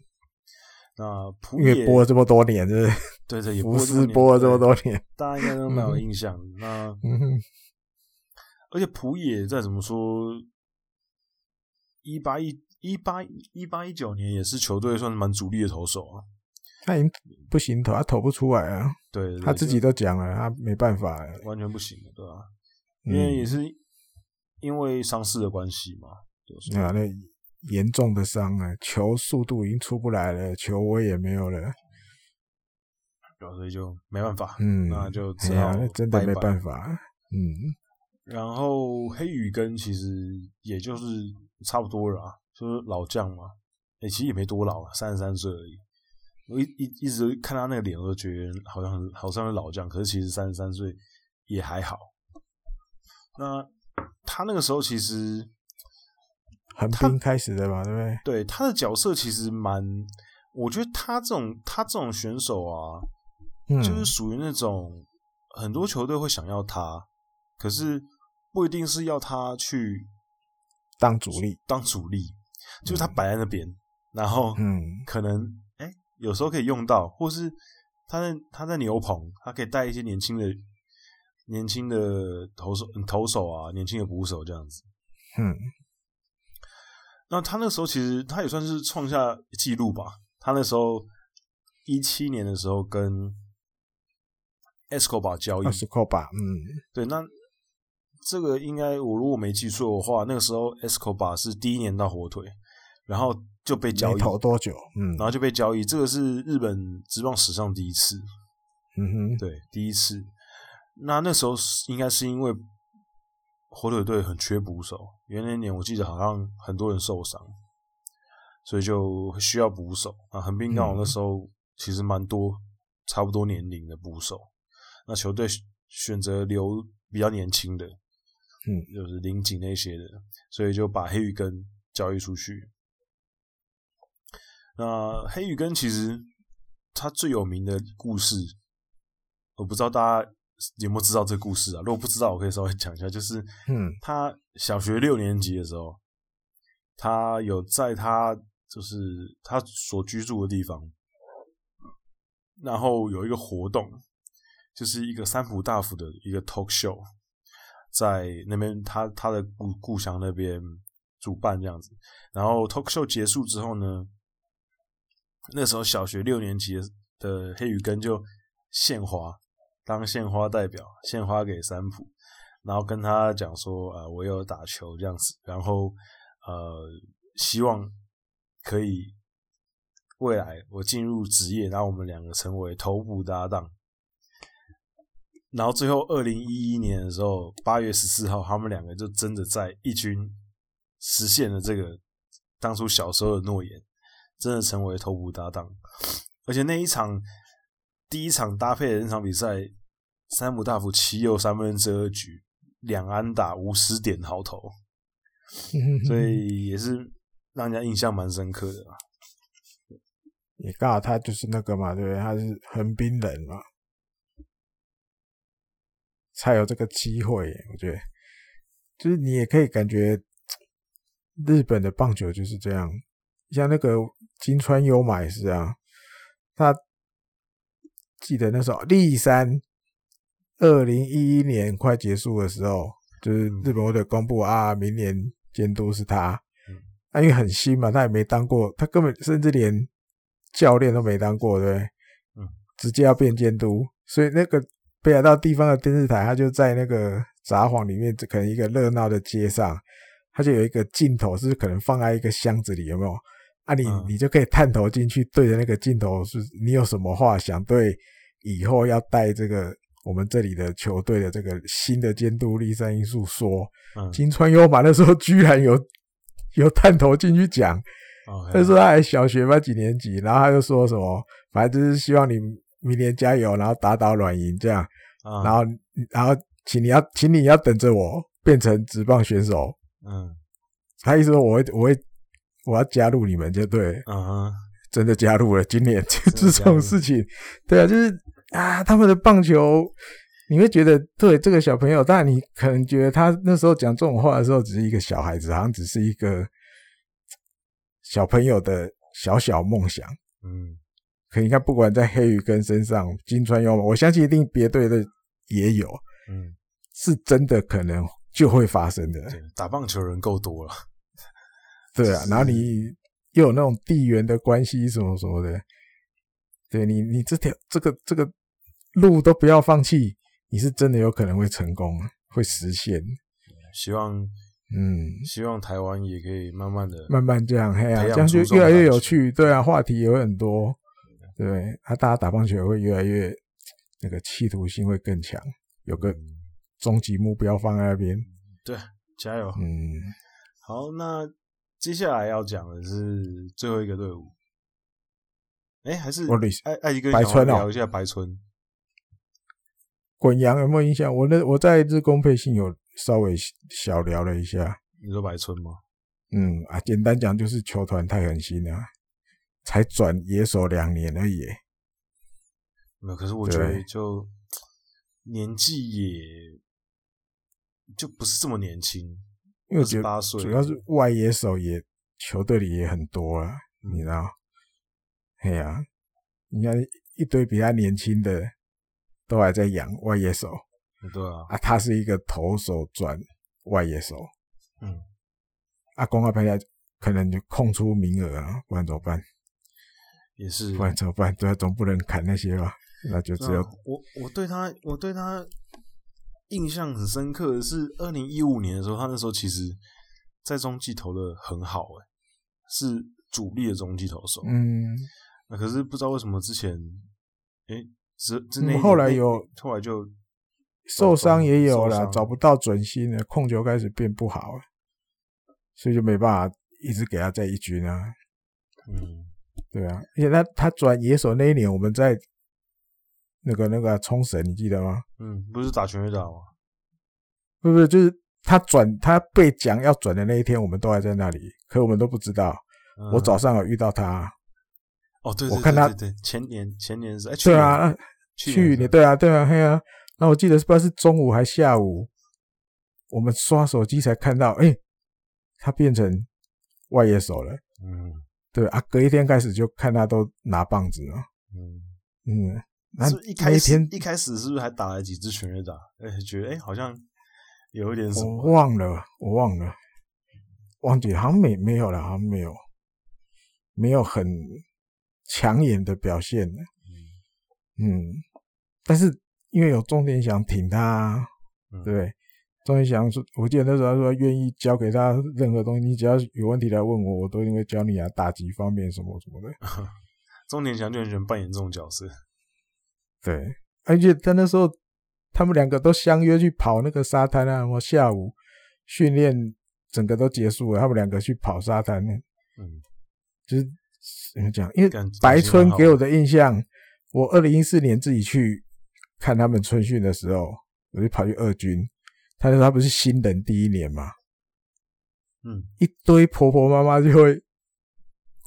那普野因为播了这么多年？对对，也不是播了这么多年，大家应该都蛮有印象。嗯、那，而且普野再怎么说，一八一一八一八一九年也是球队算是蛮主力的投手啊。他已经不行投，他投不出来啊。对，对，对，他自己都讲了，他没办法，完全不行了，对吧、啊？因为也是因为伤势的关系嘛。就是、啊，那严重的伤啊，球速度已经出不来了，球威也没有了。所以就没办法，嗯，那就只好真的没办法，嗯。然后黑羽根其实也就是差不多了啊，就是老将嘛，哎，其实也没多老啊，三十三岁而已。我一一一直看他那个脸，我都觉得好像很好像是老将，可是其实三十三岁也还好。那他那个时候其实横滨开始的吧，对不对？对，他的角色其实蛮，我觉得他这种他这种选手啊，嗯，就是属于那种很多球队会想要他，可是不一定是要他去当主力，当主力，就是他摆在那边，嗯、然后嗯，可能哎、欸，有时候可以用到，或是他在他在牛棚，他可以带一些年轻的年轻的投手投手啊，年轻的捕手这样子，嗯。那他那时候其实他也算是创下纪录吧。他那时候一七年的时候跟 Escobar 交易，Escobar，嗯，对。那这个应该我如果没记错的话，那个时候 Escobar 是第一年到火腿，然后就被交易。投多久？嗯，然后就被交易。这个是日本职棒史上第一次。嗯哼，对，第一次。那那时候应该是因为。火腿队很缺捕手，因为那年我记得好像很多人受伤，所以就需要捕手。啊，横滨刚好那时候其实蛮多差不多年龄的捕手，那球队选择留比较年轻的，嗯，就是林井那些的，所以就把黑羽根交易出去。那黑羽根其实他最有名的故事，我不知道大家。有没有知道这个故事啊？如果不知道，我可以稍微讲一下。就是，嗯，他小学六年级的时候，他有在他就是他所居住的地方，然后有一个活动，就是一个三浦大辅的一个 talk show，在那边他他的故故乡那边主办这样子。然后 talk show 结束之后呢，那时候小学六年级的黑羽根就献花。当献花代表，献花给三浦，然后跟他讲说，呃，我有打球这样子，然后呃，希望可以未来我进入职业，然后我们两个成为头部搭档。然后最后二零一一年的时候，八月十四号，他们两个就真的在一军实现了这个当初小时候的诺言，真的成为头部搭档，而且那一场。第一场搭配的那场比赛，山姆大辅七又三分之二局，两安打五十点好投，所以也是让人家印象蛮深刻的。也刚好他就是那个嘛，对不对？他是横滨人嘛，才有这个机会。我觉得，就是你也可以感觉日本的棒球就是这样，像那个金川优马也是啊，他。记得那时候，立山二零一一年快结束的时候，就是日本火腿公布啊，明年监督是他。啊，因为很新嘛，他也没当过，他根本甚至连教练都没当过，对不对？嗯，直接要变监督，所以那个北海道地方的电视台，他就在那个札幌里面，可能一个热闹的街上，他就有一个镜头，是可能放在一个箱子里，有没有？啊你，你、嗯、你就可以探头进去，对着那个镜头，是你有什么话想对以后要带这个我们这里的球队的这个新的监督立山因素说？嗯、金川优马那时候居然有 有探头进去讲，他、嗯、说他还小学吧几年级，然后他就说什么，反正就是希望你明年加油，然后打倒软银这样，嗯、然后然后请你要请你要等着我变成职棒选手，嗯，他意思说我会我会。我要加入你们，就对，嗯哼，真的加入了。今年 这种事情，对啊，就是啊，他们的棒球，你会觉得对这个小朋友，但你可能觉得他那时候讲这种话的时候，只是一个小孩子，好像只是一个小朋友的小小梦想。嗯，可你看，不管在黑羽根身上，金川优马，我相信一定别队的也有，嗯，是真的可能就会发生的。打棒球人够多了。对啊，然后你又有那种地缘的关系什么什么的，对你，你这条这个这个路都不要放弃，你是真的有可能会成功，会实现。希望，嗯，希望台湾也可以慢慢的、慢慢这样，嘿啊，这样就越来越有趣。对啊，话题也会很多，对，啊，大家打棒球也会越来越那个企图心会更强，有个终极目标放在那边。对，加油。嗯，好，那。接下来要讲的是最后一个队伍，哎，还是艾艾迪哥白村聊一下白村。滚阳有没有印象？我那我在日工配信有稍微小聊了一下。你说白村吗？嗯啊，简单讲就是球团太狠心了，才转野手两年而已。没有，可是我觉得就年纪也就不是这么年轻，因为我觉得八岁，主要是外野手也球队里也很多了，嗯、你知道？哎呀、啊，你看一堆比他年轻的都还在养外野手，对啊，啊，他是一个投手转外野手，嗯，啊，公开拍下可能就空出名额啊，不然怎么办？也是，不然怎么办？对啊，总不能砍那些吧？那就只有、啊、我，我对他，我对他印象很深刻的是，二零一五年的时候，他那时候其实，在中继投的很好，诶，是主力的中继投手。嗯，那可是不知道为什么之前，诶，之之内后来有，后来就受伤也有了，找不到准心了，控球开始变不好，所以就没办法一直给他在一局呢。嗯，对啊，而且他他转野手那一年，我们在。那个那个冲绳，你记得吗？嗯，不是打全垒打吗？不不，就是他转，他被讲要转的那一天，我们都还在那里，可我们都不知道。嗯、我早上有遇到他。哦，对，对，对，对，我看他对前年前年是哎，对啊，去年对啊对啊嘿啊。那我记得是不知道是中午还下午，我们刷手机才看到，哎、欸，他变成外野手了。嗯，对啊，隔一天开始就看他都拿棒子了。嗯嗯。那一开始一开始是不是还打了几支全垒打？哎、欸，觉得哎、欸，好像有一点什么。我忘了，我忘了，忘记好像没没有了，好像没有，没有很抢眼的表现了。嗯，嗯，但是因为有钟点想挺他，嗯、对，钟田祥说，我记得那时候他说愿意教给他任何东西，你只要有问题来问我，我都一定会教你啊，打击方面什么什么的。钟田祥就很喜欢扮演这种角色。对，而且他那时候，他们两个都相约去跑那个沙滩啊。我下午训练整个都结束了，他们两个去跑沙滩。嗯，就是怎么讲？因为白村给我的印象，我二零一四年自己去看他们春训的时候，我就跑去二军。他说他不是新人第一年嘛，嗯，一堆婆婆妈妈就会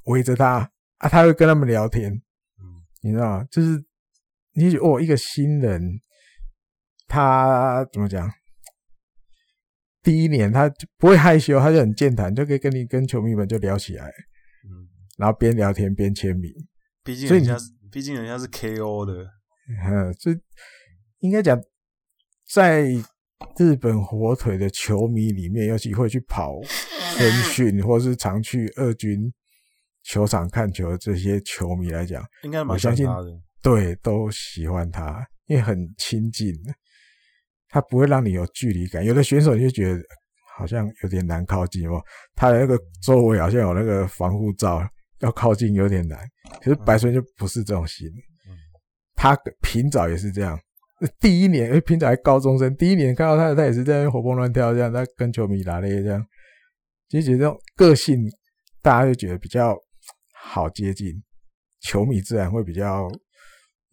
围着他啊，他会跟他们聊天。嗯，你知道吗？就是。你觉得哦，一个新人，他怎么讲？第一年他就不会害羞，他就很健谈，就可以跟你跟球迷们就聊起来，嗯，然后边聊天边签名。毕竟人家是，毕竟人家是 KO 的，嗯，所以应该讲，在日本火腿的球迷里面，尤其会去跑 春训，或是常去二军球场看球的这些球迷来讲，应该蛮我相信他的。对，都喜欢他，因为很亲近，他不会让你有距离感。有的选手你就觉得好像有点难靠近哦，他的那个周围好像有那个防护罩，要靠近有点难。可是白村就不是这种型，他平早也是这样。第一年，因为平早还高中生，第一年看到他，他也是在活蹦乱跳这样，他跟球迷打咧这样，就觉得这种个性，大家就觉得比较好接近，球迷自然会比较。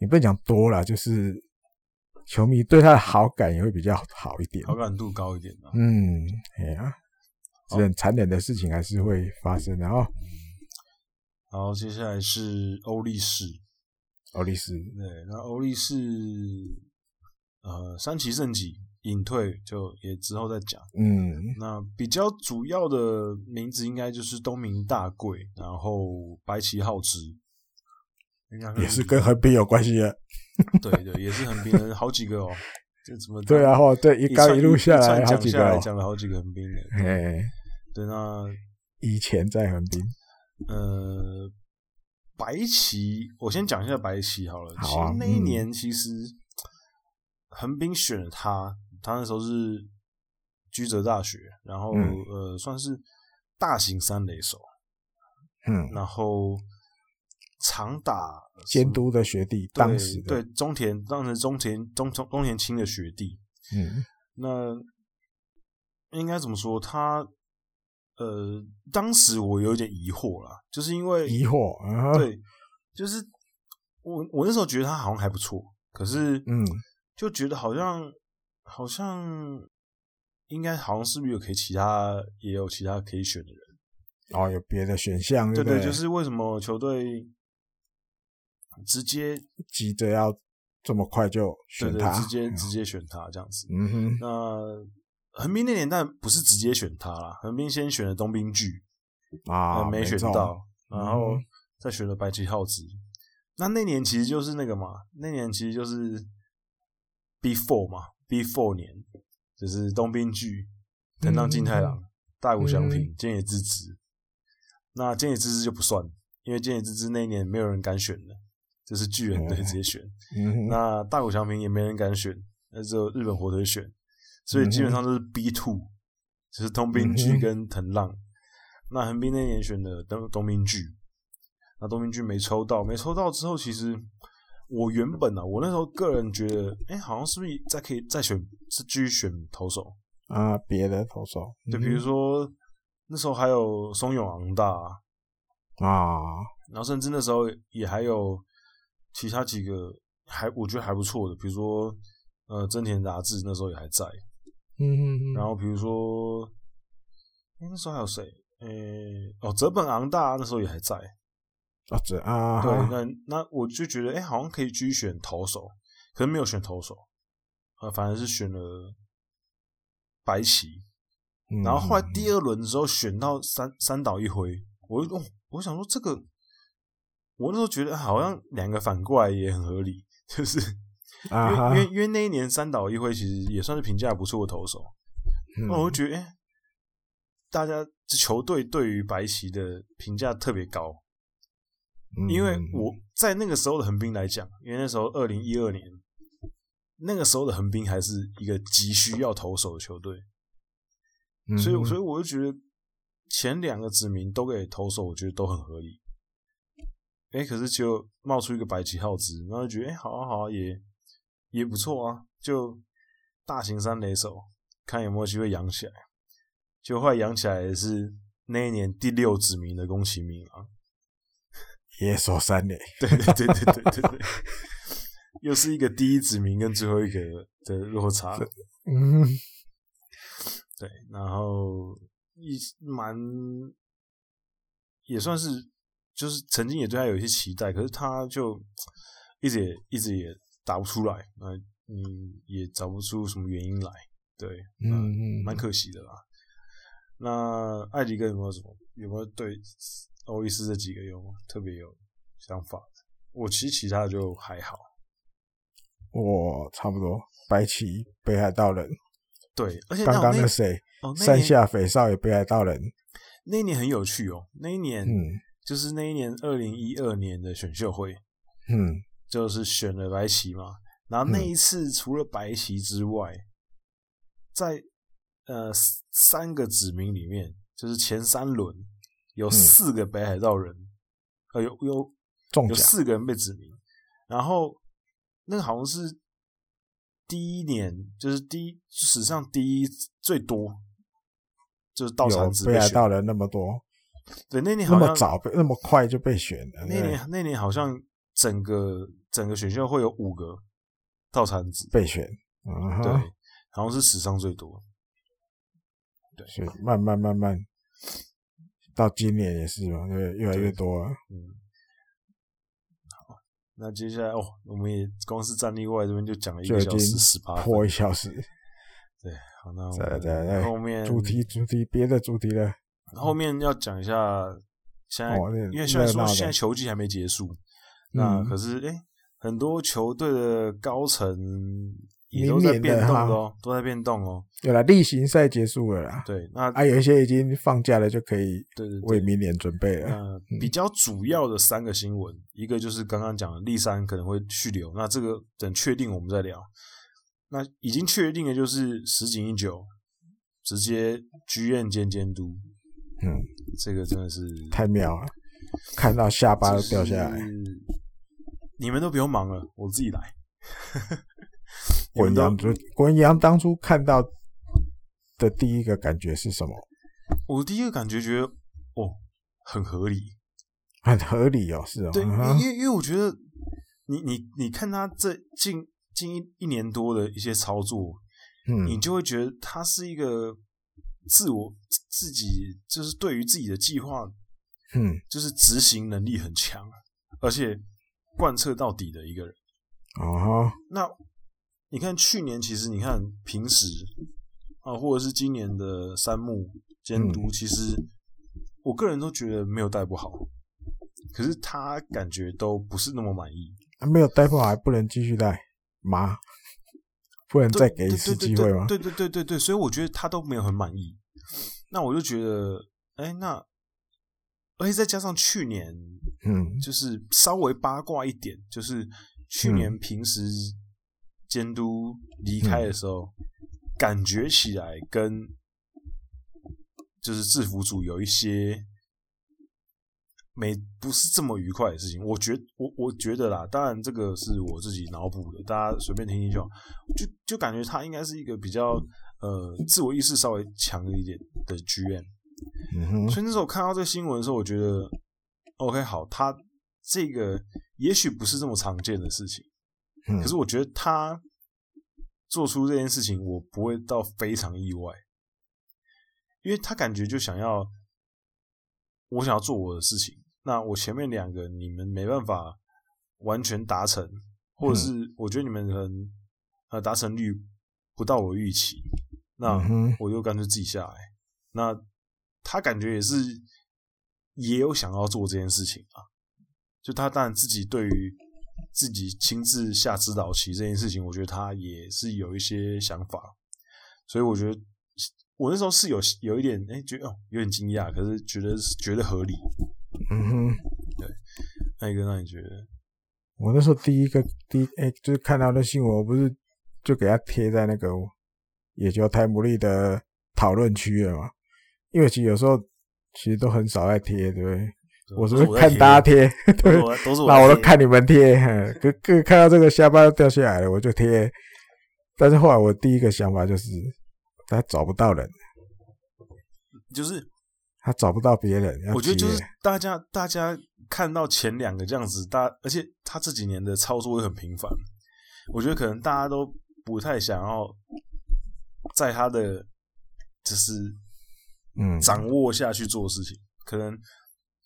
你不能讲多了，就是球迷对他的好感也会比较好一点，好感度高一点的。嗯，哎呀，这很残忍的事情还是会发生的哦。然后接下来是欧力士，欧力士，对，那欧力士，呃，三崎圣己隐退，就也之后再讲。嗯，那比较主要的名字应该就是东明大贵，然后白旗浩之。也是跟横滨有关系 的，对对，也是横滨的好几个哦。这怎么对啊？哈，对，一刚一路下来好几个，讲了好几个横滨的。哎，对，那以前在横滨，呃，白棋，我先讲一下白棋好了。好啊。那一年其实横滨选了他，他那时候是居泽大学，然后呃，算是大型三垒手。嗯，然后。常打监督的学弟，当时对中田，当时中田中中中田青的学弟，嗯，那应该怎么说？他呃，当时我有点疑惑啦，就是因为疑惑，啊、对，就是我我那时候觉得他好像还不错，可是嗯，就觉得好像好像应该好像是不是有可以其他也有其他可以选的人，哦，有别的选项，对对对，就是为什么球队直接急着要这么快就选他，对对直接直接选他这样子。嗯哼，那横滨那年代不是直接选他啦，横滨先选了东滨巨啊，没选到，然后再选了白崎浩子。嗯、那那年其实就是那个嘛，那年其实就是 before 嘛，before 年就是东滨巨、藤浪金太郎、嗯、大谷翔平、菅、嗯、野之子。那菅野之子就不算，因为菅野之子那一年没有人敢选的，就是巨人队直接选。嗯、那大谷翔平也没人敢选，那只有日本火腿选，所以基本上都是 B two，就是东滨巨跟藤浪。嗯、那横滨那年选的东东滨巨，那东滨巨没抽到，没抽到之后，其实我原本啊，我那时候个人觉得，哎、欸，好像是不是再可以再选，是继续选投手啊，别的投手，就比如说。那时候还有松永昂大啊，然后甚至那时候也还有其他几个还我觉得还不错的，比如说呃真田达志那时候也还在，嗯嗯嗯，然后比如说那时候还有谁？诶、欸、哦泽本昂大那时候也还在啊，这啊对，那那我就觉得哎、欸、好像可以继续选投手，可是没有选投手，呃反而是选了白棋。然后后来第二轮的时候选到三三岛一辉，我哦，我想说这个，我那时候觉得好像两个反过来也很合理，就是因为、uh. 因为因为那一年三岛一辉其实也算是评价不错的投手，那、嗯、我就觉得哎、欸，大家这球队对于白棋的评价特别高，嗯、因为我在那个时候的横滨来讲，因为那时候二零一二年，那个时候的横滨还是一个急需要投手的球队。所以，所以我就觉得前两个指名都给投手，我觉得都很合理。哎、欸，可是就冒出一个白旗号子，然后就觉得哎、欸，好啊，好啊，也也不错啊。就大型三雷手，看有没有机会养起来。就后来养起来的是那一年第六指名的宫崎明郎，野手三垒。对对对对对对对，又是一个第一指名跟最后一个的落差。嗯。对，然后一蛮也算是，就是曾经也对他有一些期待，可是他就一直也一直也打不出来，那嗯也找不出什么原因来，对，嗯嗯，蛮可惜的啦。那艾迪哥有没有什么？有没有对欧力斯这几个有特别有想法？我其实其他的就还好，我差不多，白棋北海道人。对，而且刚刚那谁，山下匪少也北海道人。那一年很有趣哦，那一年，嗯，就是那一年二零一二年的选秀会，嗯，就是选了白棋嘛。然后那一次除了白棋之外，嗯、在呃三个指名里面，就是前三轮有四个北海道人，嗯、呃，有有中有四个人被指名，然后那个好像是。第一年就是第一史上第一最多，就是道场指北海道人那么多，对，那年好像那么早被那么快就被选了。那年那年好像整个整个选秀会有五个套餐子被选，嗯，对，好像是史上最多。对，所以慢慢慢慢到今年也是嘛，对，越来越多了，嗯。好那接下来哦，我们也光是战力外这边就讲了一个小时十八，破一小时。对，好，那我们在后面主题主题别的主题了。后面要讲一下，现在、哦、因为虽然说现在球季还没结束，那可是哎、欸，很多球队的高层。也都在变动哦，都在变动哦。有了例行赛结束了啦，对，那还有一些已经放假了，就可以为明年准备了。嗯，比较主要的三个新闻，一个就是刚刚讲的立山可能会续留，那这个等确定我们再聊。那已经确定的就是石井一久直接剧院兼监督，嗯，这个真的是太妙了，看到下巴都掉下来。你们都不用忙了，我自己来。文阳，文阳当初看到的第一个感觉是什么？我第一个感觉觉得哦，很合理，很合理哦，是哦。对，因为因为我觉得你你你看他这近近一一年多的一些操作，嗯，你就会觉得他是一个自我自己就是对于自己的计划，嗯，就是执行能力很强，而且贯彻到底的一个人。哦，那你看去年其实你看平时啊，或者是今年的三木监督，其实我个人都觉得没有带不好，可是他感觉都不是那么满意。啊、没有带不好还不能继续带吗？不能再给一次机会吗？对对对对对，所以我觉得他都没有很满意。那我就觉得，哎，那而且再加上去年，嗯，就是稍微八卦一点，就是去年平时监督离开的时候，嗯、感觉起来跟就是制服组有一些。没不是这么愉快的事情，我觉我我觉得啦，当然这个是我自己脑补的，大家随便听听就好。就就感觉他应该是一个比较呃自我意识稍微强一点的 GM，嗯哼。所以那时候看到这个新闻的时候，我觉得 OK 好，他这个也许不是这么常见的事情，嗯，可是我觉得他做出这件事情，我不会到非常意外，因为他感觉就想要。我想要做我的事情，那我前面两个你们没办法完全达成，或者是我觉得你们可能呃达成率不到我预期，那我就干脆自己下来。那他感觉也是也有想要做这件事情啊，就他当然自己对于自己亲自下指导棋这件事情，我觉得他也是有一些想法，所以我觉得。我那时候是有有一点哎、欸，觉得哦有点惊讶，可是觉得觉得合理。嗯哼，对。那一个让你觉得？我那时候第一个第一哎、欸，就是看到那新闻，我不是就给他贴在那个野球泰姆利的讨论区了嘛？因为其实有时候其实都很少在贴，对不对？我是不是看大家贴，对，那我都看你们贴，各各看到这个下巴掉下来了，我就贴。但是后来我第一个想法就是。他找不到人，就是他找不到别人。我觉得就是大家大家看到前两个这样子，大而且他这几年的操作会很频繁，我觉得可能大家都不太想要在他的就是嗯掌握下去做事情，嗯、可能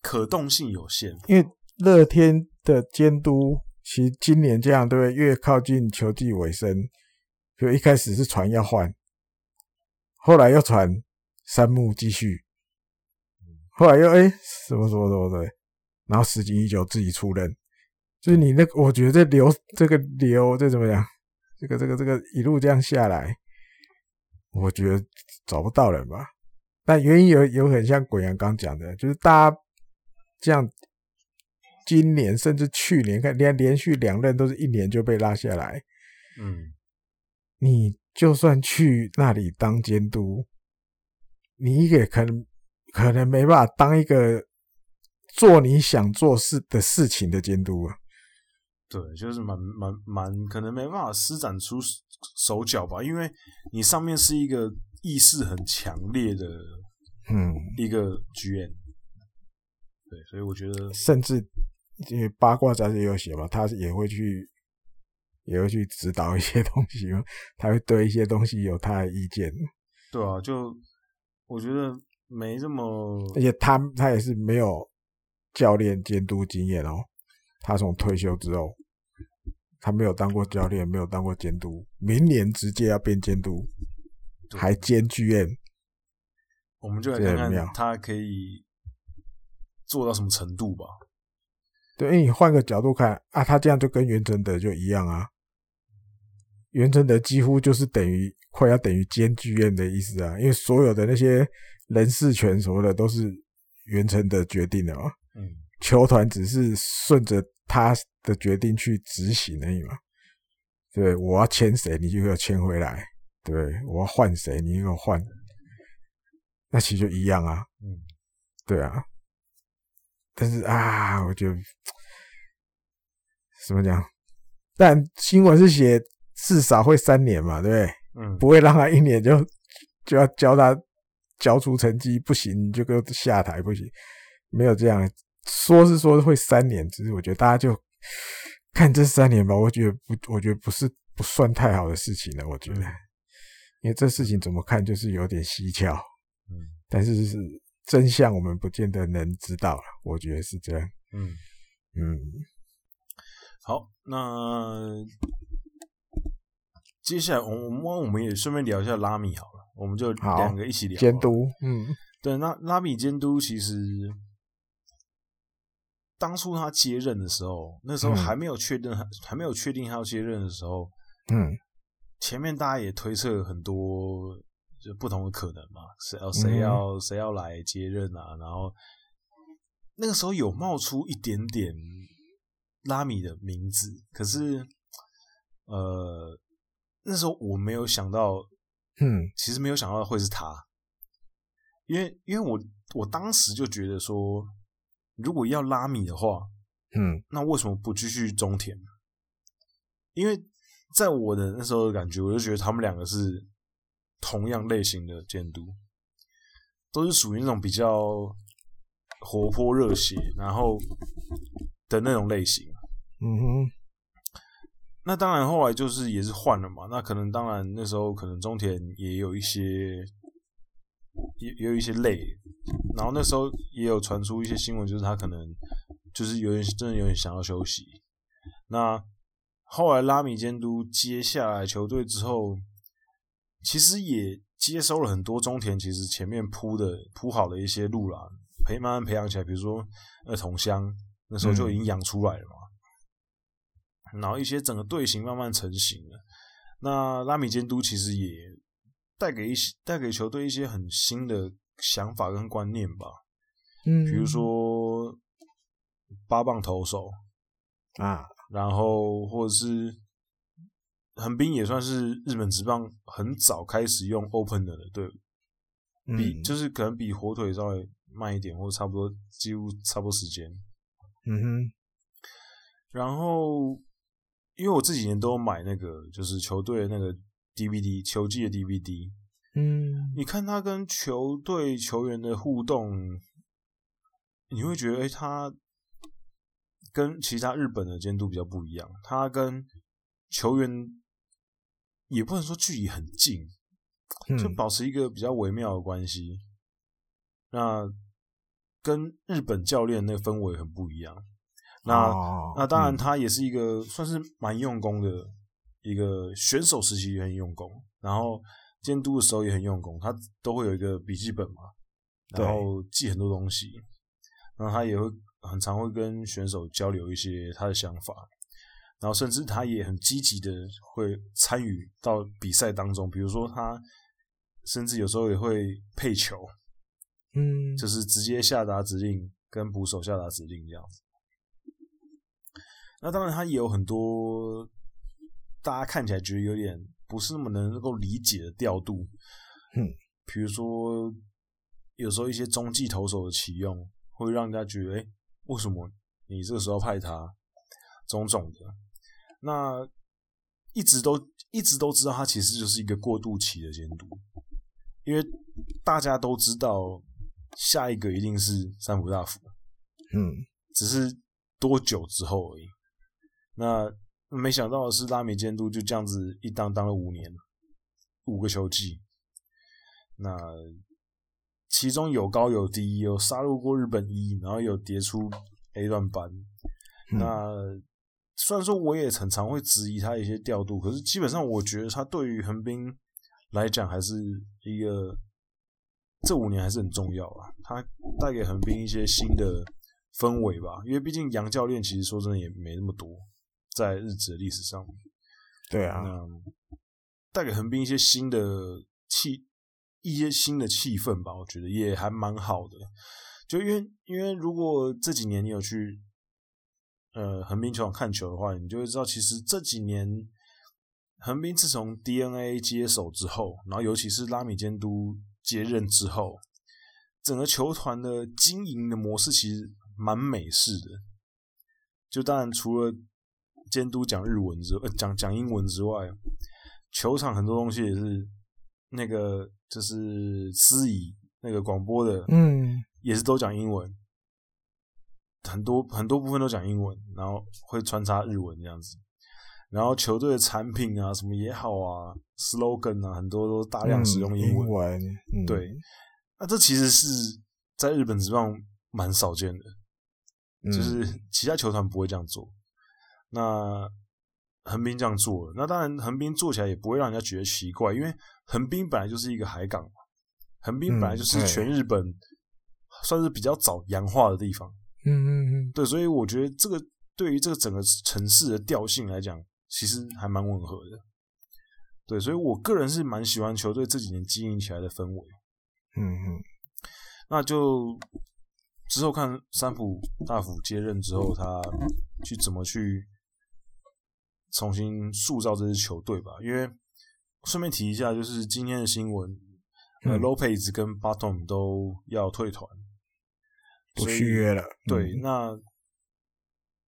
可动性有限。因为乐天的监督其实今年这样，对不对？越靠近球季尾声，就一开始是传要换。后来又传三木继续，后来又哎、欸、什么什么什么的，然后十井一久自己出任，就是你那个，我觉得这流这个流这怎么样？这个这个这个一路这样下来，我觉得找不到人吧。但原因有有很像鬼阳刚讲的，就是大家这样，今年甚至去年看连连续两任都是一年就被拉下来，嗯，你。就算去那里当监督，你也可能可能没办法当一个做你想做事的事情的监督啊。对，就是蛮蛮蛮可能没办法施展出手脚吧，因为你上面是一个意识很强烈的，嗯，一个 GM。对，所以我觉得，甚至因为八卦杂志也有写嘛，他也会去。也会去指导一些东西，他会对一些东西有他的意见。对啊，就我觉得没这么，而且他他也是没有教练监督经验哦。他从退休之后，他没有当过教练，没有当过监督，明年直接要变监督，还兼剧院。我们就来看看他可以做到什么程度吧。对，因为你换个角度看啊，他这样就跟袁成德就一样啊。袁成德几乎就是等于快要等于兼剧院的意思啊，因为所有的那些人事权什么的都是袁成的决定的嘛，嗯，球团只是顺着他的决定去执行而已嘛。对，我要签谁，你就给我签回来；对，我要换谁，你就给我换。那其实就一样啊，嗯，对啊。但是啊，我觉得怎么讲？但新闻是写。至少会三年嘛，对不对？嗯，不会让他一年就就要教他交出成绩，不行你就给我下台，不行，没有这样说是说会三年，只是我觉得大家就看这三年吧。我觉得不，我觉得不是不算太好的事情了。我觉得，因为这事情怎么看就是有点蹊跷。嗯，但是是真相，我们不见得能知道了。我觉得是这样。嗯嗯，好，那接下来我们我们也顺便聊一下拉米好了，我们就两个一起聊监督。嗯，对，那拉米监督其实当初他接任的时候，那时候还没有确认，嗯、还没有确定他要接任的时候，嗯。前面大家也推测很多就不同的可能嘛，谁要谁要谁要来接任啊？然后那个时候有冒出一点点拉米的名字，可是呃那时候我没有想到，嗯，其实没有想到会是他，因为因为我我当时就觉得说，如果要拉米的话，嗯，那为什么不继续中田？因为。在我的那时候的感觉，我就觉得他们两个是同样类型的监督，都是属于那种比较活泼热血，然后的那种类型。嗯哼。那当然后来就是也是换了嘛。那可能当然那时候可能中田也有一些也也有一些累，然后那时候也有传出一些新闻，就是他可能就是有点真的有点想要休息。那。后来拉米监督接下来球队之后，其实也接收了很多中田其实前面铺的铺好的一些路啦，培慢慢培养起来。比如说呃桐乡那时候就已经养出来了嘛，嗯、然后一些整个队形慢慢成型了。那拉米监督其实也带给一些带给球队一些很新的想法跟观念吧，嗯，比如说八棒投手啊。然后，或者是横滨也算是日本职棒很早开始用 opener 的队伍，比、嗯、就是可能比火腿稍微慢一点，或者差不多几乎差不多时间。嗯哼。然后，因为我这几年都有买那个就是球队的那个 DVD 球季的 DVD，嗯，你看他跟球队球员的互动，你会觉得哎他。跟其他日本的监督比较不一样，他跟球员也不能说距离很近，就保持一个比较微妙的关系。嗯、那跟日本教练那个氛围很不一样。那、哦、那当然，他也是一个算是蛮用功的一个选手时期也很用功，然后监督的时候也很用功，他都会有一个笔记本嘛，然后记很多东西，然后他也会。很常会跟选手交流一些他的想法，然后甚至他也很积极的会参与到比赛当中，比如说他甚至有时候也会配球，嗯，就是直接下达指令跟捕手下达指令这样子。那当然他也有很多大家看起来觉得有点不是那么能够理解的调度，嗯，比如说有时候一些中继投手的启用会让人家觉得哎。欸为什么你这个时候派他？种种的，那一直都一直都知道，他其实就是一个过渡期的监督，因为大家都知道下一个一定是三浦大辅，嗯，只是多久之后而已。那没想到的是，拉美监督就这样子一当当了五年，五个球季，那。其中有高有低，有杀入过日本一，然后有跌出 A 段班。嗯、那虽然说我也很常会质疑他一些调度，可是基本上我觉得他对于横滨来讲还是一个这五年还是很重要啊。他带给横滨一些新的氛围吧，因为毕竟杨教练其实说真的也没那么多，在日职的历史上。对啊，带给横滨一些新的气。一些新的气氛吧，我觉得也还蛮好的。就因为，因为如果这几年你有去呃横滨球场看球的话，你就会知道，其实这几年横滨自从 DNA 接手之后，然后尤其是拉米监督接任之后，整个球团的经营的模式其实蛮美式的。就当然除了监督讲日文之，呃，讲讲英文之外，球场很多东西也是那个。就是司仪那个广播的，嗯，也是都讲英文，很多很多部分都讲英文，然后会穿插日文这样子。然后球队的产品啊，什么也好啊，slogan 啊，很多都大量使用英文。嗯、英文，嗯、对。那这其实是在日本职棒蛮少见的，嗯、就是其他球团不会这样做。那横滨这样做了，那当然横滨做起来也不会让人家觉得奇怪，因为横滨本来就是一个海港嘛，横滨本来就是全日本算是比较早洋化的地方。嗯嗯嗯，对，所以我觉得这个对于这个整个城市的调性来讲，其实还蛮吻合的。对，所以我个人是蛮喜欢球队这几年经营起来的氛围。嗯嗯，那就之后看三浦大辅接任之后，他去怎么去重新塑造这支球队吧。因为顺便提一下，就是今天的新闻，嗯、呃，Lopez 跟 Bottom 都要退团，不续约了。对，嗯、那。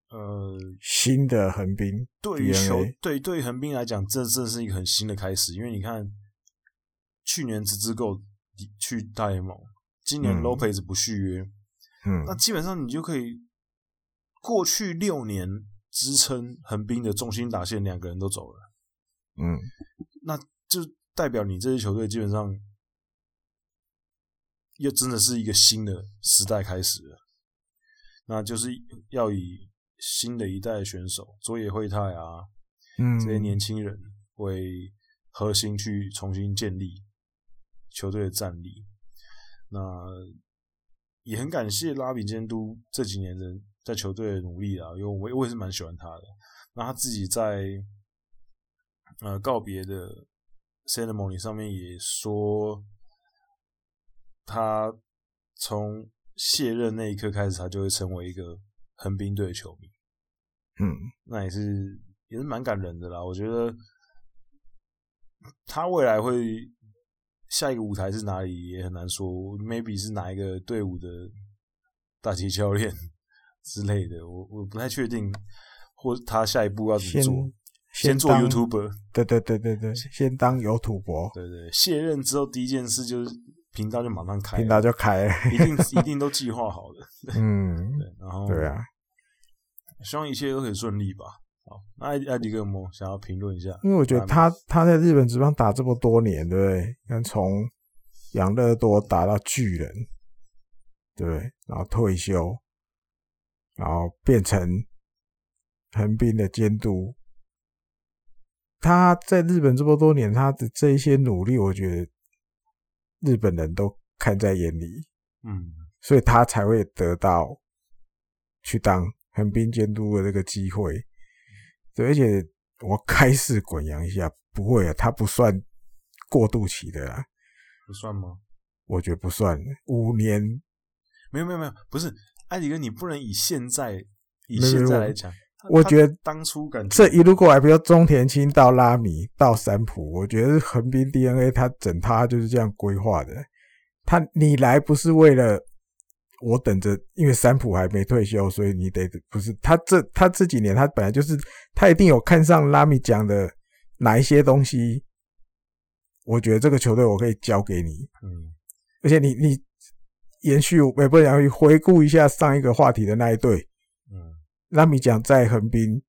呃，新的横滨对于球对对横滨来讲，这这是一个很新的开始。因为你看，去年直之够去大联盟，今年 Lopez 不续约，嗯，那基本上你就可以过去六年支撑横滨的中心打线两个人都走了，嗯，那就代表你这支球队基本上又真的是一个新的时代开始了，那就是要以。新的一代选手，佐野惠太啊，嗯，这些年轻人为核心去重新建立球队的战力。那也很感谢拉比监督这几年的在球队的努力啊，因为我我也是蛮喜欢他的。那他自己在呃告别的 ceremony 上面也说，他从卸任那一刻开始，他就会成为一个。横滨队的球迷，嗯，那也是也是蛮感人的啦。我觉得他未来会下一个舞台是哪里也很难说，maybe 是哪一个队伍的打击教练之类的，我我不太确定。或他下一步要怎么做？先，做 YouTuber，对对对对对，先当有土博。对，对对，卸任之后第一件事就是频道就马上开，频道就开了，一定一定都计划好的。嗯，对，然后对啊。希望一切都可以顺利吧。好，那艾艾迪哥有没有想要评论一下？因为我觉得他他在日本职棒打这么多年，对不对？看从养乐多打到巨人，对，然后退休，然后变成横滨的监督。他在日本这么多年，他的这一些努力，我觉得日本人都看在眼里。嗯，所以他才会得到去当。横滨监督的这个机会，对，而且我开始滚扬一下，不会啊，他不算过渡期的啦，不算吗？我觉得不算，五年，没有没有没有，不是艾迪哥，你不能以现在以现在来讲，我觉得当初感觉这一路过来，比如中田青到拉米到三浦，我觉得横滨 DNA 他整他就是这样规划的，他你来不是为了。我等着，因为三浦还没退休，所以你得不是他这他这几年他本来就是他一定有看上拉米讲的哪一些东西，我觉得这个球队我可以交给你，嗯，而且你你延续也不讲回顾一下上一个话题的那一队，嗯，拉米讲在横滨，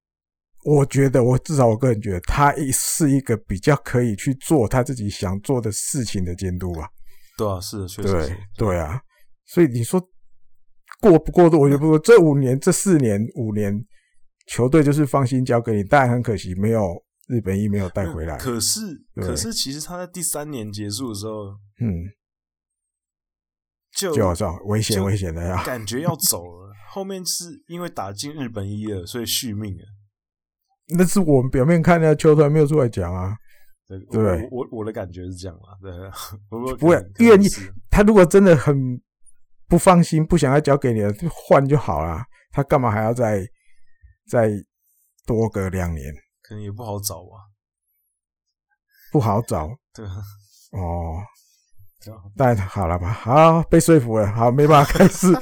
我觉得我至少我个人觉得他是一个比较可以去做他自己想做的事情的监督吧，对啊，是的，确实，对对啊，所以你说。过不过度，我觉得不过。这五年、这四年、五年，球队就是放心交给你，但很可惜，没有日本一没有带回来。可是，可是，其实他在第三年结束的时候，嗯，就就好像危险危险的呀，感觉要走了。后面是因为打进日本一了，所以续命了。那是我们表面看的，球团没有出来讲啊。对对，我我我的感觉是这样嘛。对，不不会愿意。他如果真的很。不放心，不想要交给你了，就换就好了。他干嘛还要再再多个两年？可能也不好找吧，不好找。对，哦，但好了吧，好，被说服了，好，没办法开始，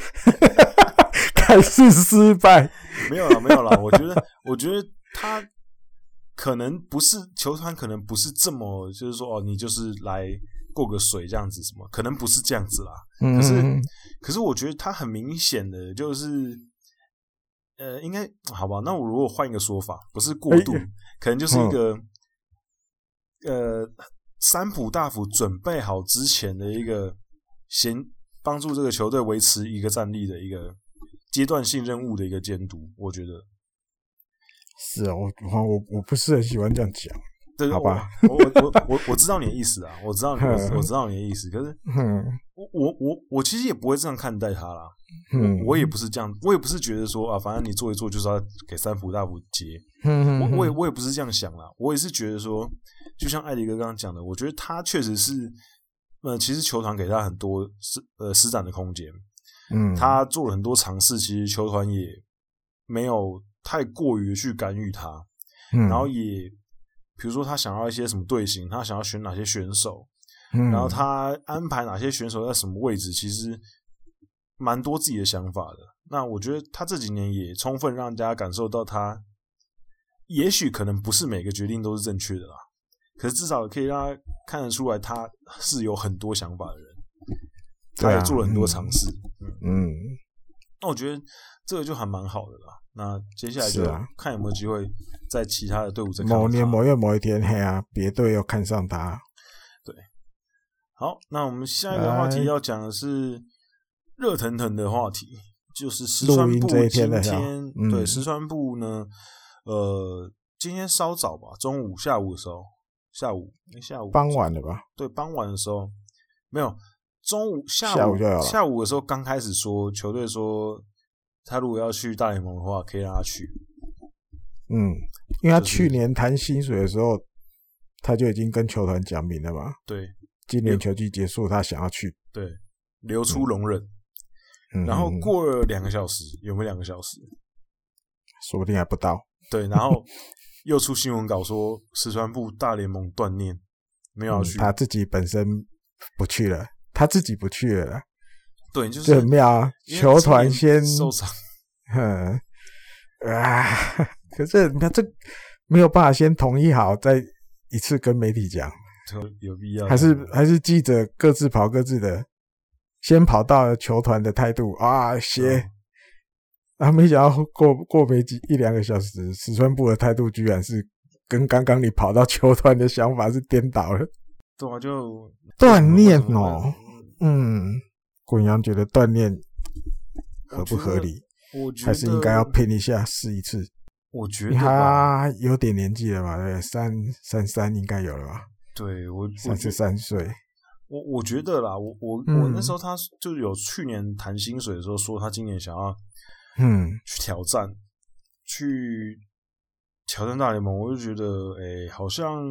开始失败。没有了，没有了。我觉得，我觉得他可能不是球团，可能不是这么，就是说，哦，你就是来。过个水这样子什么？可能不是这样子啦。可是，嗯、可是我觉得他很明显的就是，呃，应该好吧？那我如果换一个说法，不是过度，欸、可能就是一个，嗯、呃，三浦大辅准备好之前的一个先帮助这个球队维持一个战力的一个阶段性任务的一个监督，我觉得是啊，我我我不是很喜欢这样讲。对，好吧，我我我我我知道你的意思啊，我知道你的，我知道你的意思。可是，我我我我其实也不会这样看待他啦。嗯，我也不是这样，我也不是觉得说啊，反正你做一做就是要给三浦大辅接。嗯，我我也我也不是这样想啦。我也是觉得说，就像艾迪哥刚刚讲的，我觉得他确实是，呃，其实球团给他很多施呃施展的空间。嗯，他做了很多尝试，其实球团也没有太过于去干预他。嗯，然后也。比如说，他想要一些什么队形，他想要选哪些选手，嗯，然后他安排哪些选手在什么位置，其实蛮多自己的想法的。那我觉得他这几年也充分让大家感受到，他也许可能不是每个决定都是正确的啦，可是至少可以让他看得出来，他是有很多想法的人，他也做了很多尝试。嗯，嗯，那我觉得这个就还蛮好的啦。那接下来就看有没有机会在其他的队伍。某年某月某一天，嘿啊，别队又看上他。对，好，那我们下一个话题要讲的是热腾腾的话题，就是石川部今天，对石川部呢，呃，今天稍早吧，中午下午的时候，下午下午傍晚了吧？对，傍晚的时候没有，中午下午下午，的时候刚开始说球队说。他如果要去大联盟的话，可以让他去。嗯，因为他去年谈薪水的时候，他就已经跟球团讲明了嘛。对，今年球季结束，他想要去。对，留出容忍。嗯。然后过了两个小时，有没有两个小时？说不定还不到。对，然后又出新闻稿说，石川部大联盟断念，没有。他自己本身不去了，他自己不去了。对，就是很妙啊！球团先受伤，嗯啊，可是你看这没有办法先同意好，再一次跟媒体讲，有必要？还是还是记者各自跑各自的，先跑到球团的态度啊，写，然后没想到过过没几一两个小时，石川部的态度居然是跟刚刚你跑到球团的想法是颠倒了，对啊，就锻炼哦，嗯。滚阳觉得锻炼合不合理？我觉得还是应该要拼一下试一次。我觉得他有点年纪了吧？对，三三三应该有了吧？对，我三十三岁。我我觉得啦，我我、嗯、我那时候他就有去年谈薪水的时候说他今年想要嗯去挑战，嗯、去挑战大联盟，我就觉得哎、欸，好像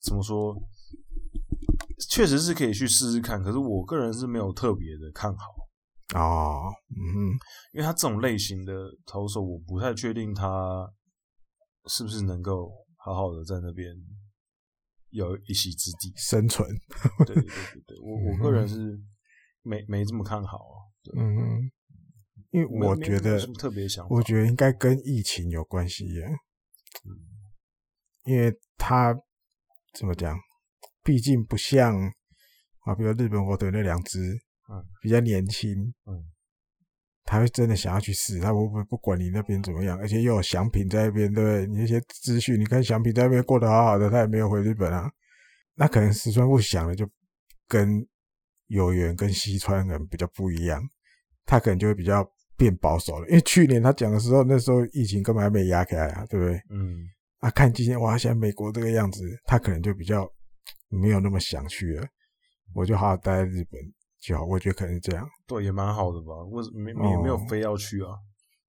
怎么说？确实是可以去试试看，可是我个人是没有特别的看好哦，嗯，因为他这种类型的投手，我不太确定他是不是能够好好的在那边有一席之地生存。对对对对，我 我个人是没没这么看好啊。嗯，因为我觉得特别想，我觉得应该跟疫情有关系耶。嗯，因为他怎么讲？毕竟不像啊，比如日本火腿那两只，嗯，比较年轻，嗯，他会真的想要去试，他不不不管你那边怎么样，而且又有祥平在那边，对不对？你那些资讯，你看祥平在那边过得好好的，他也没有回日本啊，那可能石川不想的就跟有缘跟西川人比较不一样，他可能就会比较变保守了，因为去年他讲的时候，那时候疫情根本还没压开啊，对不对？嗯，啊，看今天哇，现在美国这个样子，他可能就比较。没有那么想去了，我就好好待在日本就好。我觉得可能是这样，对，也蛮好的吧。我没没没有非要去啊，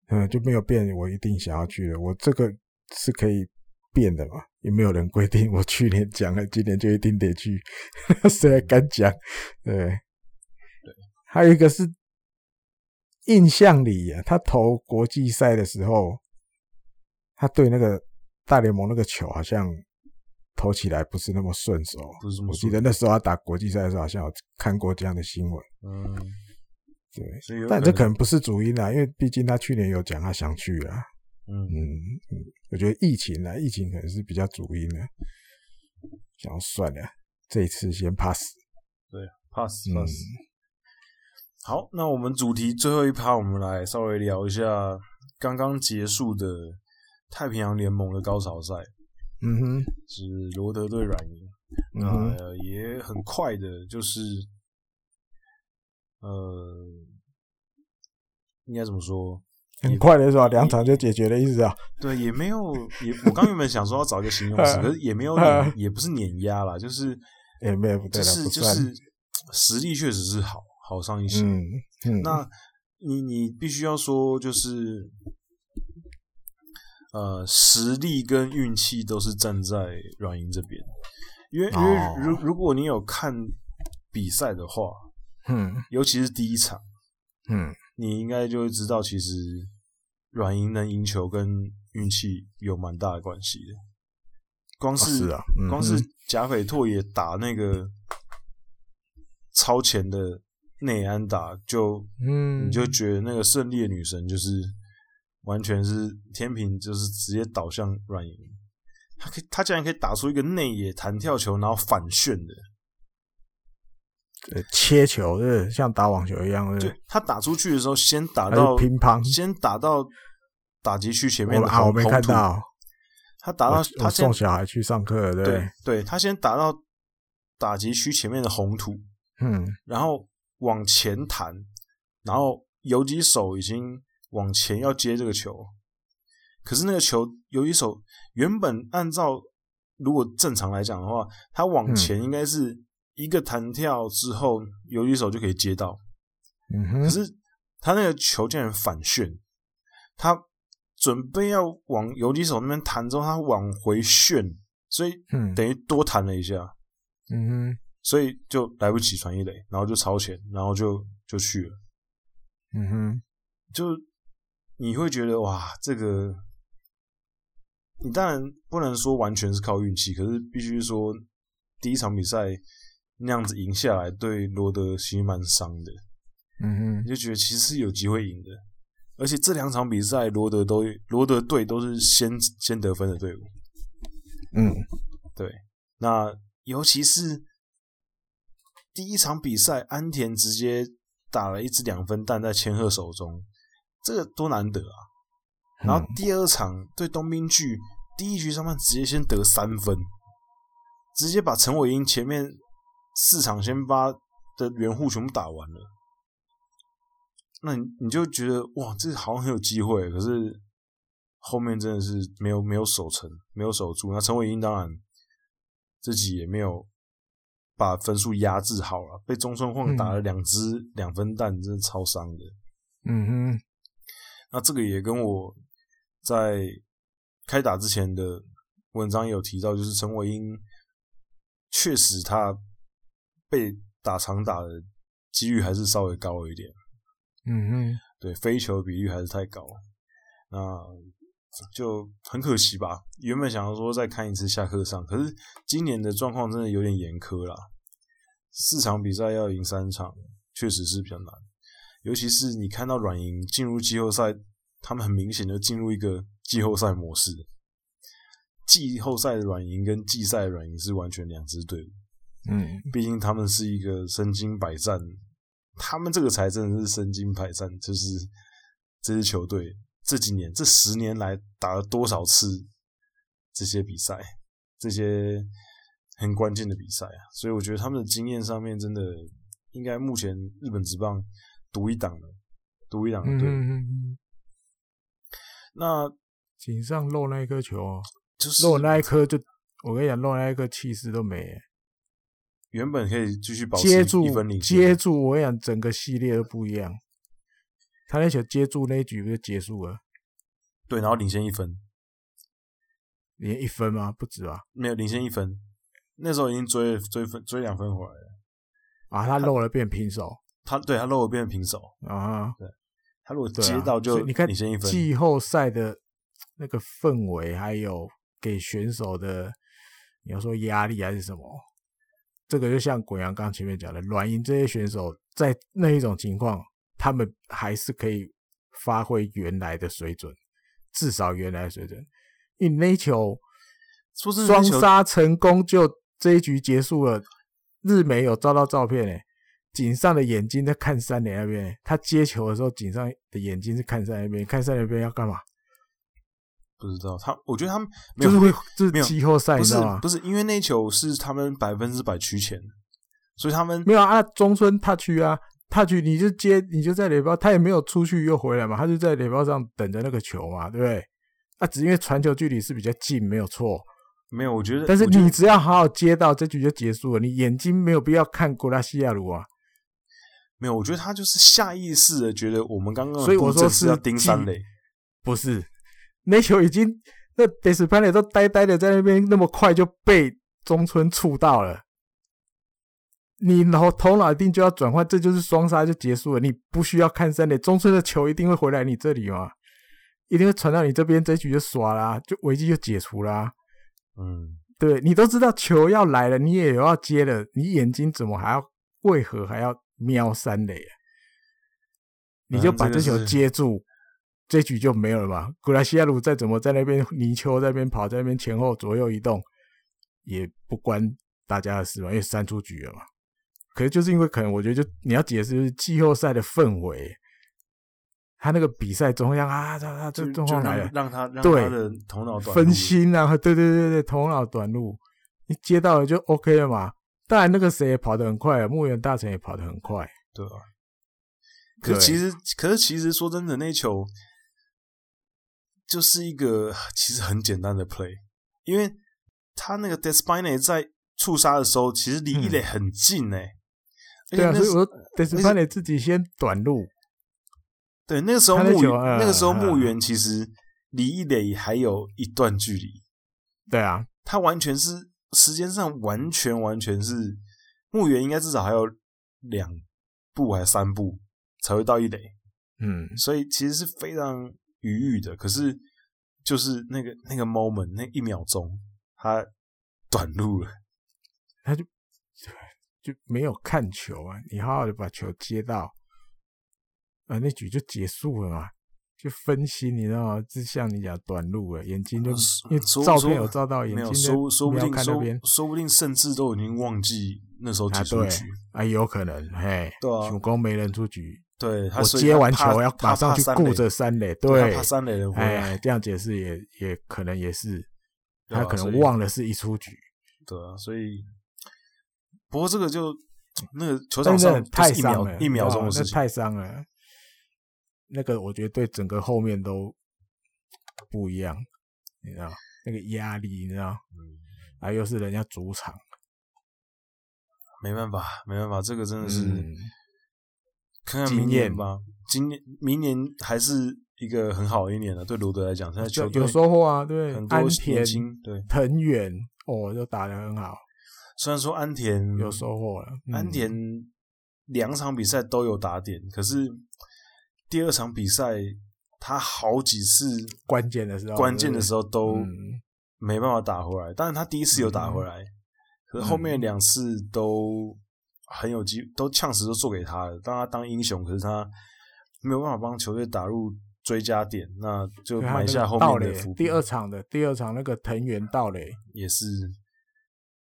嗯，就没有变。我一定想要去的，我这个是可以变的嘛，也没有人规定我去年讲了，今年就一定得去，谁还敢讲？对，对。还有一个是印象里啊，他投国际赛的时候，他对那个大联盟那个球好像。投起来不是那么顺手，不是这么。我记得那时候他打国际赛的时候，好像有看过这样的新闻。嗯，对，但这可能不是主因啊，因为毕竟他去年有讲他想去啊。嗯嗯，我觉得疫情啊，疫情可能是比较主因的。想算了，这一次先 pass。对，pass pass。好，那我们主题最后一趴，我们来稍微聊一下刚刚结束的太平洋联盟的高潮赛。嗯哼，是罗德对软银，那、嗯、也很快的，就是呃，应该怎么说？很快的是吧？两场就解决的意思啊？对，也没有，也我刚原本想说要找一个形容词，可是也没有碾，也不是碾压啦，就是也没有，就是就是实力确实是好好上一些。嗯嗯，那你你必须要说，就是呃，实力跟运气都是站在软银这边，因为因为如如果你有看比赛的话，嗯，尤其是第一场，嗯。你应该就会知道，其实软银能赢球跟运气有蛮大的关系的。光是，是啊，嗯、光是贾斐拓也打那个超前的内安打，就嗯，你就觉得那个胜利的女神就是完全是天平，就是直接倒向软银。他可以，他竟然可以打出一个内野弹跳球，然后反旋的。切球对像打网球一样，对，他打出去的时候，先打到乒乓，先打到打击区前面的红啊，我没看到。他打到他送小孩去上课，对对，对，他先打到打击区前面的红土，嗯，然后往前弹，然后游击手已经往前要接这个球，可是那个球游击手原本按照如果正常来讲的话，他往前应该是。一个弹跳之后，游击手就可以接到。嗯哼。可是他那个球竟然反旋，他准备要往游击手那边弹之后，他往回旋，所以等于多弹了一下。嗯哼。所以就来不及传一垒，然后就超前，然后就就去了。嗯哼。就你会觉得哇，这个你当然不能说完全是靠运气，可是必须说第一场比赛。那样子赢下来，对罗德其实蛮伤的。嗯哼，你就觉得其实是有机会赢的，而且这两场比赛罗德都罗德队都是先先得分的队伍。嗯，对。那尤其是第一场比赛，安田直接打了一支两分弹在千鹤手中，这个多难得啊！然后第二场对东兵巨，第一局上半直接先得三分，直接把陈伟英前面。四场先发的援护全部打完了，那你你就觉得哇，这好像很有机会，可是后面真的是没有没有守成，没有守住。那陈伟英当然自己也没有把分数压制好了，被中村晃打了两支两分弹，真的超伤的。嗯哼，那这个也跟我在开打之前的文章也有提到，就是陈伟英确实他。被打长打的几率还是稍微高一点，嗯哼，对，飞球比率还是太高，那就很可惜吧。原本想要说再看一次下课上，可是今年的状况真的有点严苛啦。四场比赛要赢三场，确实是比较难。尤其是你看到软银进入季后赛，他们很明显的进入一个季后赛模式。季后赛的软银跟季赛的软银是完全两支队伍。嗯，毕竟他们是一个身经百战，他们这个才真的是身经百战。就是这支球队这几年、这十年来打了多少次这些比赛，这些很关键的比赛啊！所以我觉得他们的经验上面真的应该目前日本职棒独一档的，独一档的队。嗯嗯嗯。那井上漏那一颗球，就是漏那一颗，就我跟你讲，漏那一颗气势都没。原本可以继续保持一分接住我跟你讲，整个系列都不一样。他那球接住那一局不就结束了，对，然后领先一分，领先一分吗？不止吧？没有领先一分，那时候已经追追分追两分回来了。啊，他漏了变平手，他对他漏了变平手啊。对，他如果接到就你看领先一分。季后赛的那个氛围，还有给选手的，你要说压力还是什么？这个就像滚阳刚前面讲的，软银这些选手在那一种情况，他们还是可以发挥原来的水准，至少原来的水准。因为那球双杀成功，就这一局结束了。日媒有照到照片诶，井上的眼睛在看三垒那边，他接球的时候，井上的眼睛是看三垒那边，看三垒那边要干嘛？不知道他，我觉得他们就是会，就是季后赛，你知道吗？不是，因为那球是他们百分之百取钱，所以他们没有啊。中村他去啊，他去你就接，你就在垒包，他也没有出去又回来嘛，他就在垒包上等着那个球嘛，对不对？啊，只因为传球距离是比较近，没有错。没有，我觉得，但是你只要好好接到，这局就结束了。你眼睛没有必要看古拉西亚鲁啊。没有，我觉得他就是下意识的觉得我们刚刚，所以我说是要盯三垒，不是那球已经那德斯潘雷都呆呆的在那边，那么快就被中村触到了。你脑头脑一定就要转换，这就是双杀就结束了。你不需要看三垒，中村的球一定会回来你这里嘛，一定会传到你这边，这局就耍啦，就危机就解除啦。嗯，对，你都知道球要来了，你也有要接了，你眼睛怎么还要？为何还要瞄三垒啊？你就把这球接住，这，局就没有了吧。古拉西亚鲁再怎么在那边泥鳅在那边跑，在那边前后左右移动，也不关大家的事嘛，因为三出局了嘛。可是就是因为可能，我觉得就你要解释就是季后赛的氛围。他那个比赛中央啊，他他这状况来了，让他让他的头脑分心啊，对对对对，头脑短路，你接到了就 OK 了嘛。当然那个谁也跑得很快，牧原大成也跑得很快，对啊。可其实，可是其实说真的，那球就是一个其实很简单的 play，因为他那个 Despaigne 在触杀的时候，其实离一垒很近哎、嗯。对啊，所以我说 Despaigne 自己先短路。对，那个时候牧原，那个时候墓园其实离一垒还有一段距离。对啊，他完全是时间上完全完全是墓园应该至少还有两步还是三步才会到一垒。嗯，所以其实是非常愉悦的。可是就是那个那个 moment 那一秒钟，他短路了，他就就没有看球啊！你好好的把球接到。啊，那局就结束了嘛，就分析，你知道吗？就像你讲短路了，眼睛就因为照片有照到眼睛，说说不定说不定甚至都已经忘记那时候结束局啊，有可能，嘿，对啊，主攻没人出局，对，我接完球要马上去顾着三垒，对，怕三垒人回来，哎，这样解释也也可能也是，他可能忘了是一出局，对啊，所以不过这个就那个球场上太伤了，一秒钟的事情。太伤了。那个我觉得对整个后面都不一样，你知道那个压力，你知道，嗯，啊，又是人家主场，没办法，没办法，这个真的是，嗯、看看明年吧，今年明年还是一个很好的一年了，对罗德来讲，现在球队有收获啊，对，很多安田对。藤远哦，都打得很好，虽然说安田有收获了，嗯、安田两场比赛都有打点，可是。第二场比赛，他好几次关键的时候，关键的时候都没办法打回来。当然，他第一次有打回来，嗯、可是后面两次都很有机，都呛死都做给他了，当他当英雄，可是他没有办法帮球队打入追加点，那就埋下后面的伏笔。第二场的第二场那个藤原道垒也是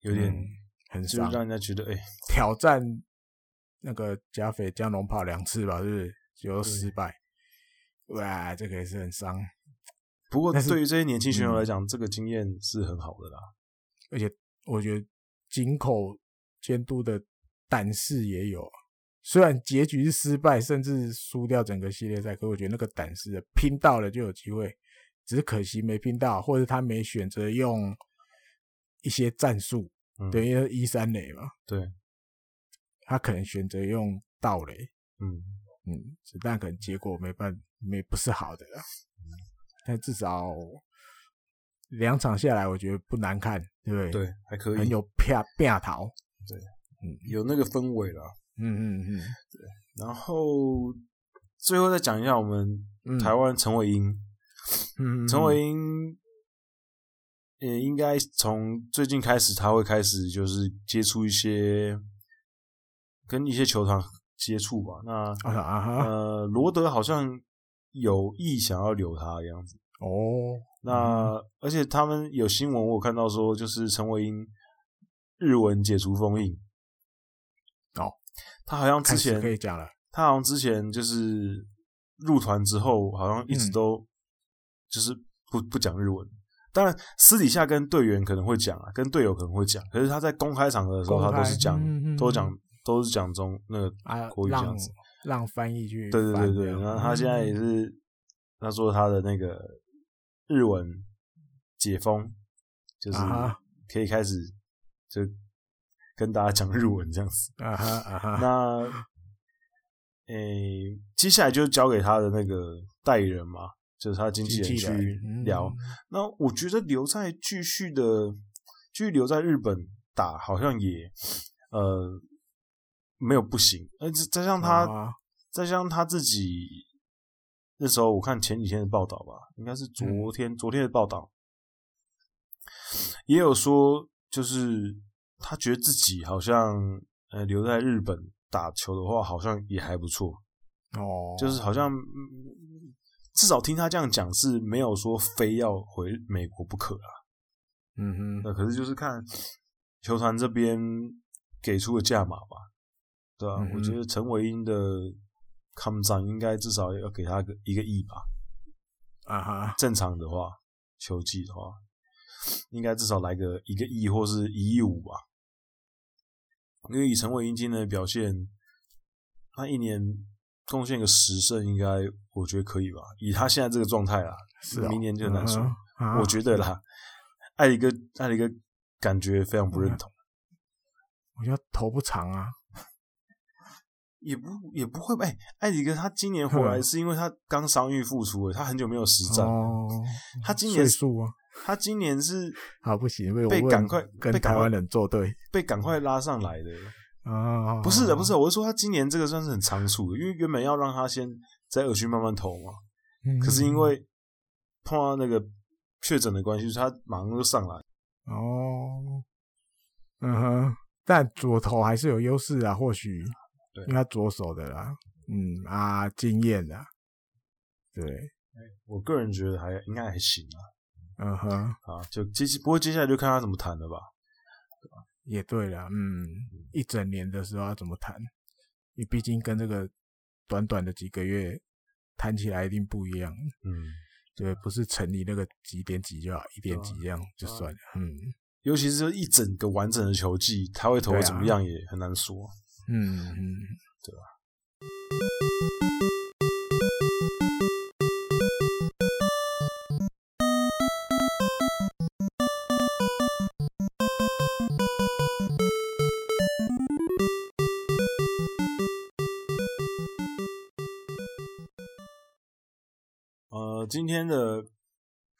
有点、嗯、很伤，就让人家觉得哎、欸，挑战那个甲斐江龙炮两次吧，是不是？就失败，哇，这个也是很伤。不过，对于这些年轻选手来讲，嗯，这个经验是很好的啦。而且，我觉得井口监督的胆识也有。虽然结局是失败，甚至输掉整个系列赛，可我觉得那个胆识拼到了就有机会，只是可惜没拼到，或者他没选择用一些战术，嗯，对，因为一三垒嘛，对，他可能选择用盗垒，嗯。嗯，但可能结果没办没不是好的，但至少两场下来，我觉得不难看，对不对？对，还可以，很有。片片头，对，嗯，有那个氛围了，嗯嗯嗯，对。然后最后再讲一下我们台湾陈伟英，嗯，陈伟殷也应该从最近开始，他会开始就是接触一些跟一些球团。接触吧，那、uh -huh. 呃，罗德好像有意想要留他的样子哦。Oh. 那、嗯、而且他们有新闻，我看到说，就是陈伟英日文解除封印哦。Oh. 他好像之前可以讲了，他好像之前就是入团之后，好像一直都就是不不讲日文。当然私底下跟队员可能会讲啊，跟队友可能会讲，可是他在公开场合的时候，他都是讲、嗯、都讲。都是讲中那个国语这样子，啊、让，让翻译去。对对对对，然后他现在也是，嗯、他说他的那个日文解封，就是可以开始就跟大家讲日文这样子。啊哈啊哈。那诶、欸，接下来就交给他的那个代理人嘛，就是他的经纪人去聊。嗯、那我觉得留在继续的，继续留在日本打，好像也呃。没有不行，呃，再像他，啊、再像他自己那时候，我看前几天的报道吧，应该是昨天，嗯、昨天的报道。也有说，就是他觉得自己好像呃留在日本打球的话，好像也还不错哦，就是好像至少听他这样讲是没有说非要回美国不可啊。嗯哼，那可是就是看球团这边给出的价码吧。对啊，嗯、我觉得陈伟英的抗战应该至少要给他个一个亿吧。啊哈，正常的话，球季的话，应该至少来个一个亿或是一亿五吧。因为以陈伟英今年的表现，他一年贡献个十胜，应该我觉得可以吧。以他现在这个状态啊，是明年就很难说。嗯啊、我觉得啦，艾迪哥，艾迪哥感觉非常不认同。我觉得头不长啊。也不也不会吧？哎，艾迪哥他今年回来是因为他刚伤愈复出，他很久没有实战。哦，他今年他今年是啊不行，被赶快跟台湾人作对，被赶快拉上来的啊！不是的，不是的，我是说他今年这个算是很仓促的，因为原本要让他先在二区慢慢投嘛。可是因为碰到那个确诊的关系，他马上就上来。哦，嗯哼，但左投还是有优势啊，或许。应该左手的啦，嗯啊，经验的，对，我个人觉得还应该还行啊，嗯哼，啊，就接不过接下来就看他怎么谈了吧？也对了，嗯，一整年的时候要怎么谈？你毕竟跟这个短短的几个月谈起来一定不一样，嗯，对，不是乘以那个几点几就好，一点几这样就算了，嗯，尤其是一整个完整的球季，他会投的怎么样也很难说。嗯嗯，对吧？呃，今天的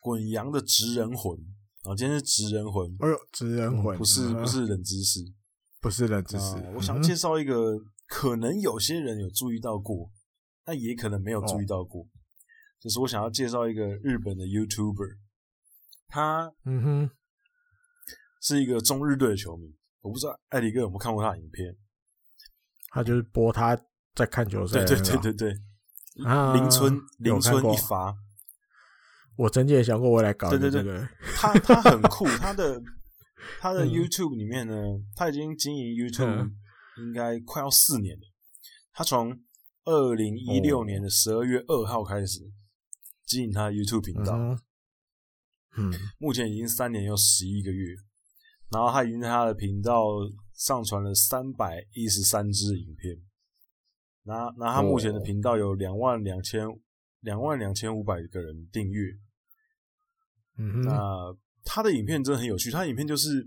滚羊的直人魂啊，今天是直人魂，哎呦，直人魂，不是不是冷知识。不是冷知识我想介绍一个，可能有些人有注意到过，但也可能没有注意到过。就是我想要介绍一个日本的 YouTuber，他嗯哼是一个中日队的球迷。我不知道艾迪哥有没有看过他的影片？他就是播他在看球赛，对对对对对。林村林村一发，我曾经也想过我来搞这个。对对对，他他很酷，他的。他的 YouTube 里面呢，嗯、他已经经营 YouTube 应该快要四年了。他从二零一六年的十二月二号开始经营他的 YouTube 频道，嗯，目前已经三年又十一个月。然后他已经在他的频道上传了三百一十三支影片。那那他目前的频道有两万两千两万两千五百个人订阅。嗯，那。他的影片真的很有趣，他的影片就是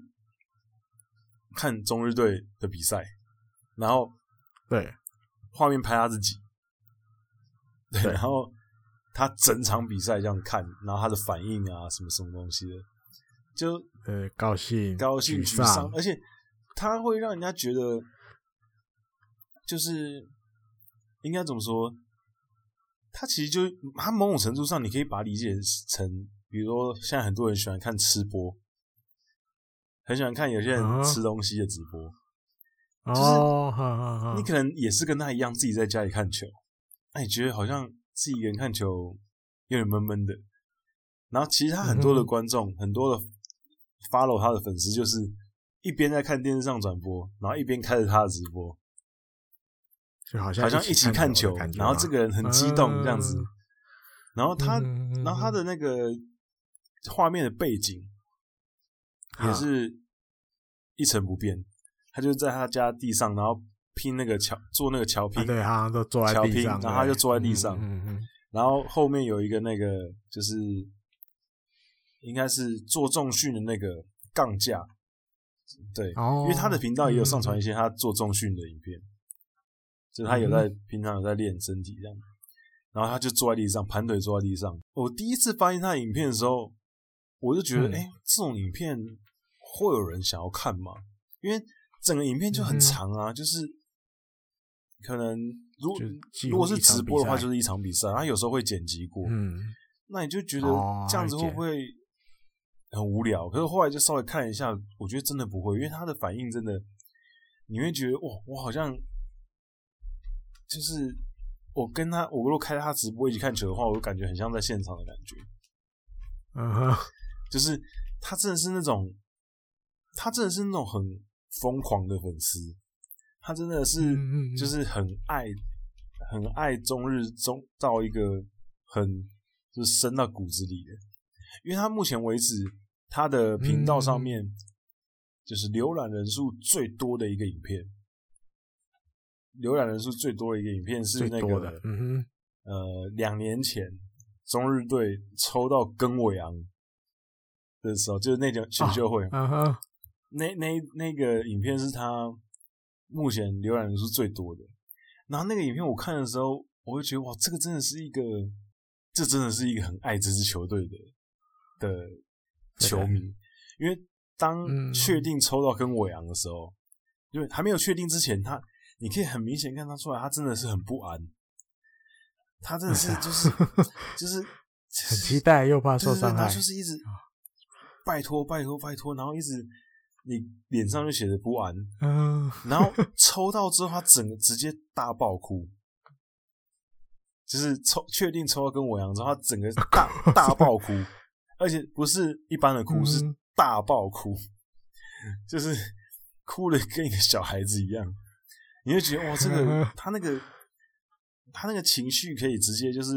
看中日队的比赛，然后对画面拍他自己，对，然后他整场比赛这样看，然后他的反应啊，什么什么东西的，就呃高兴、高兴、沮丧，而且他会让人家觉得，就是应该怎么说？他其实就他某种程度上，你可以把它理解成。比如说，现在很多人喜欢看吃播，很喜欢看有些人吃东西的直播，哦、就是你可能也是跟他一样，自己在家里看球，那你觉得好像自己一个人看球有点闷闷的。然后其实他很多的观众，嗯、很多的 follow 他的粉丝，就是一边在看电视上转播，然后一边开着他的直播，就好像好像一起看球，然后这个人很激动这样子，嗯、然后他，然后他的那个。画面的背景也是一成不变，他就在他家地上，然后拼那个桥，做那个桥拼，啊、对，好像都坐在地上，然后他就坐在地上，嗯嗯，然后后面有一个那个就是应该是做重训的那个杠架，对，哦、因为他的频道也有上传一些他做重训的影片，嗯、就是他有在、嗯、平常有在练身体这样，然后他就坐在地上盘腿坐在地上。我第一次发现他的影片的时候，我就觉得，哎、嗯，这种影片会有人想要看吗？因为整个影片就很长啊，嗯、就是可能如果如果是直播的话，就是一场比赛，他有时候会剪辑过，嗯，那你就觉得这样子会不会很无聊？可是后来就稍微看一下，我觉得真的不会，因为他的反应真的，你会觉得哇，我好像就是我跟他，我如果开他直播一起看球的话，我就感觉很像在现场的感觉，嗯哼，就是他真的是那种。他真的是那种很疯狂的粉丝，他真的是就是很爱很爱中日中到一个很就是深到骨子里的，因为他目前为止他的频道上面就是浏览人数最多的一个影片，浏览人数最多的一个影片是那个嗯哼。呃两年前中日队抽到根尾昂的时候，就是那种选秀会。那那那个影片是他目前浏览人数最多的，然后那个影片我看的时候，我会觉得哇，这个真的是一个，这真的是一个很爱这支球队的的球迷，因为当确。定抽到跟韦昂的时候，因为还没有确定之前，他你可以很明显看他出来，他真的是很不安，他真的是就是 就是很期待又怕受伤害，他就是一直拜托拜托拜托，然后一直。你脸上就写着不安，嗯，然后抽到之后，他整个直接大爆哭，就是抽确定抽到跟我一样之后，他整个大 大爆哭，而且不是一般的哭，是大爆哭，就是哭的跟一个小孩子一样，你会觉得哇，这个他那个他那个情绪可以直接就是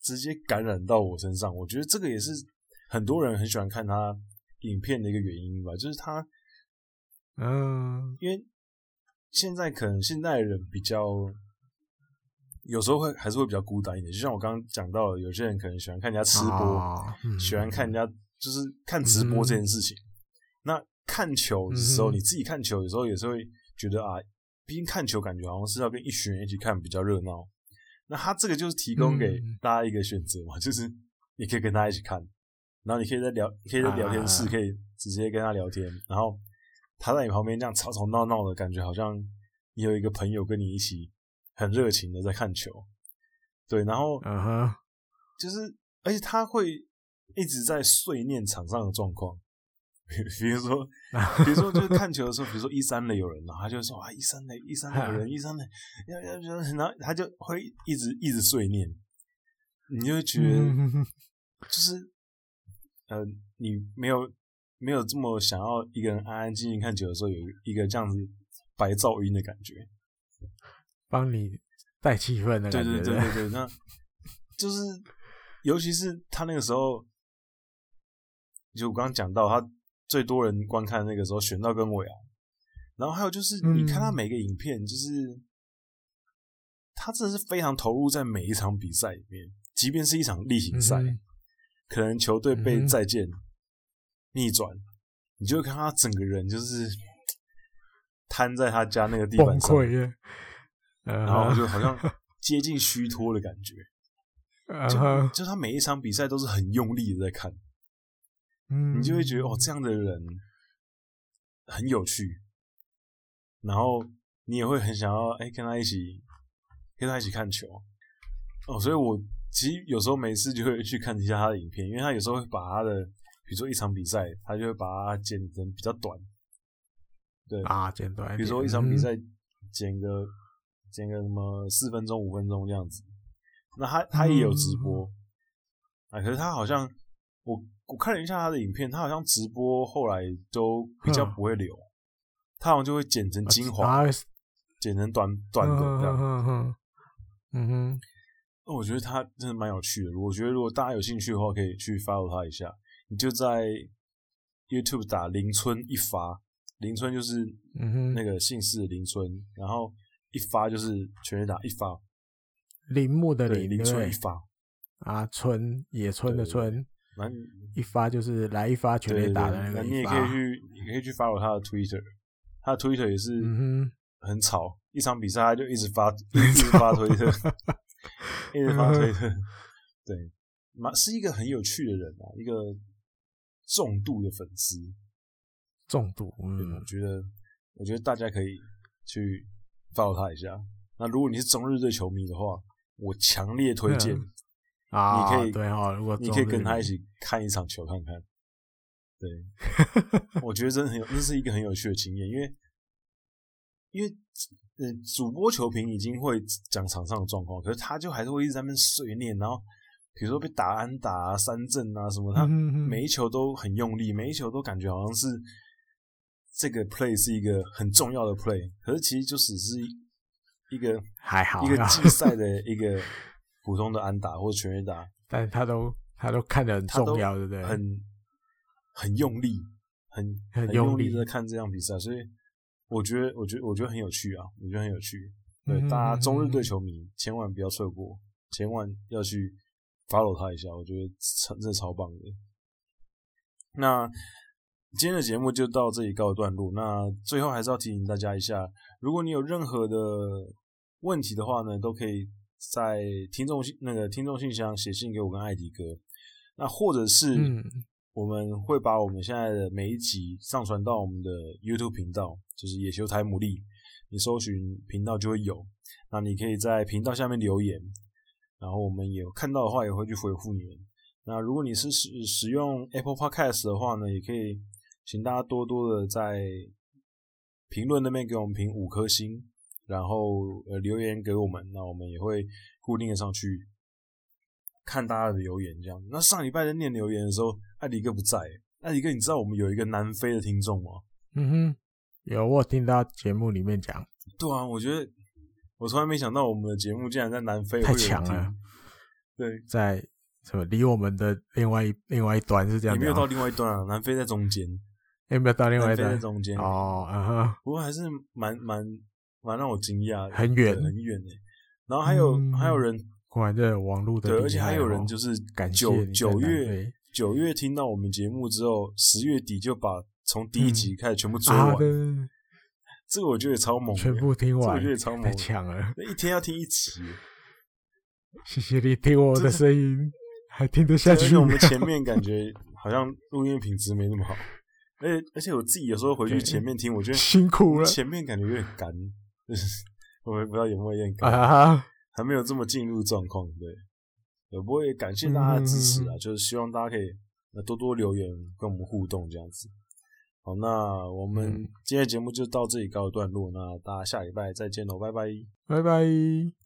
直接感染到我身上，我觉得这个也是很多人很喜欢看他。影片的一个原因吧，就是他，嗯，因为现在可能现代人比较，有时候会还是会比较孤单一点。就像我刚刚讲到的，有些人可能喜欢看人家吃播，哦嗯、喜欢看人家就是看直播这件事情。嗯、那看球的时候，嗯、你自己看球有时候也是会觉得啊，毕竟看球感觉好像是要跟一群人一起看比较热闹。那他这个就是提供给大家一个选择嘛，嗯、就是你可以跟他一起看。然后你可以在聊，可以在聊天室，可以直接跟他聊天。啊、然后他在你旁边这样吵吵闹闹的感觉，好像你有一个朋友跟你一起很热情的在看球。对，然后嗯哼，就是而且他会一直在碎念场上的状况，比如说，比如说就是看球的时候，比如说一三垒有人，然后他就说啊一三垒一三垒有人一三垒要要要，然后他就会一直一直碎念，你就会觉得就是。呃，你没有没有这么想要一个人安安静静看球的时候，有一个这样子白噪音的感觉，帮你带气氛的感觉。对对对对对，那就是尤其是他那个时候，就我刚刚讲到他最多人观看那个时候，选到跟尾啊，然后还有就是你看他每个影片，就是、嗯、他真的是非常投入在每一场比赛里面，即便是一场例行赛。嗯可能球队被再见逆转，嗯、你就会看他整个人就是瘫在他家那个地板上，然后就好像接近虚脱的感觉。就就他每一场比赛都是很用力的在看，嗯，你就会觉得哦，这样的人很有趣，然后你也会很想要哎跟他一起跟他一起看球。哦，所以我。其实有时候没事就会去看一下他的影片，因为他有时候会把他的，比如说一场比赛，他就会把它剪成比较短，对。啊，剪短。比如说一场比赛剪个、嗯、剪个什么四分钟、五分钟这样子，那他他也有直播，啊、嗯，可是他好像我我看了一下他的影片，他好像直播后来都比较不会留，嗯、他好像就会剪成精华，啊、剪成短短的这样，嗯哼。那我觉得他真的蛮有趣的。我觉得如果大家有兴趣的话，可以去 follow 他一下。你就在 YouTube 打林村一发，林村就是那个姓氏的林村，嗯、然后一发就是全垒打一发，铃木的铃，林村一发啊，村野村的村，那一发就是来一发全垒打的那个。那你也可以去，你可以去 follow 他的 Twitter，他的 Twitter 也是很吵，嗯、一场比赛他就一直发，一直发推特，一直发推特，对，蛮是一个很有趣的人啊，一个重度的粉丝。重度，嗯，我觉得，我觉得大家可以去 follow 他一下。那如果你是中日队球迷的话，我强烈推荐啊，你可以对哈，如果你可以跟他一起看一场球看看。对，我觉得真的很有，那是一个很有趣的经验，因为因为嗯，主播球评已经会讲场上的状况，可是他就还是会一直在那边碎念，然后比如说被打安打啊、三振啊什么，他每一球都很用力，每一球都感觉好像是。这个 play 是一个很重要的 play，可是其实就只是一个还好一个季赛的一个普通的安打或者全垒打，但是他都他都看得很重要，对不对？很很用力，很很用力的看这场比赛，所以我觉得我觉得我觉得很有趣啊，我觉得很有趣。对，大家中日队球迷千万不要错过，千万要去 follow 他一下，我觉得真的超棒的。那。今天的节目就到这里告一段落。那最后还是要提醒大家一下，如果你有任何的问题的话呢，都可以在听众信那个听众信箱写信给我跟艾迪哥。那或者是我们会把我们现在的每一集上传到我们的 YouTube 频道，就是野球台牡蛎，你搜寻频道就会有。那你可以在频道下面留言，然后我们有看到的话也会去回复你们。那如果你是使使用 Apple Podcast 的话呢，也可以。请大家多多的在评论那边给我们评五颗星，然后呃留言给我们，那我们也会固定的上去看大家的留言这样。那上礼拜在念留言的时候，艾迪哥不在，艾迪哥你知道我们有一个南非的听众吗？嗯哼，有，我有听到节目里面讲。对啊，我觉得我从来没想到我们的节目竟然在南非，太强了。对，在什么离我们的另外一另外一端是这样，也没有到另外一端啊，南非在中间。有没有到另外一端？在中间哦，不过还是蛮蛮蛮让我惊讶的，很远很远诶。然后还有、嗯、还有人，果然这网络的，对，而且还有人就是感谢九九月九月听到我们节目之后，十月底就把从第一集开始全部追完。嗯啊、这个我觉得也超猛，全部听完，我觉得也超猛，太强了。那一天要听一集，谢谢你听我的声音，还听得下去。而且我们前面感觉 好像录音品质没那么好。而且而且我自己有时候回去前面听，我觉得辛苦了。前面感觉有点干，就 是我也不知道有没有有点干，啊、还没有这么进入状况。对，不会感谢大家的支持啊，嗯、就是希望大家可以多多留言跟我们互动这样子。好，那我们今天的节目就到这里告一段落，那大家下礼拜再见喽，拜拜，拜拜。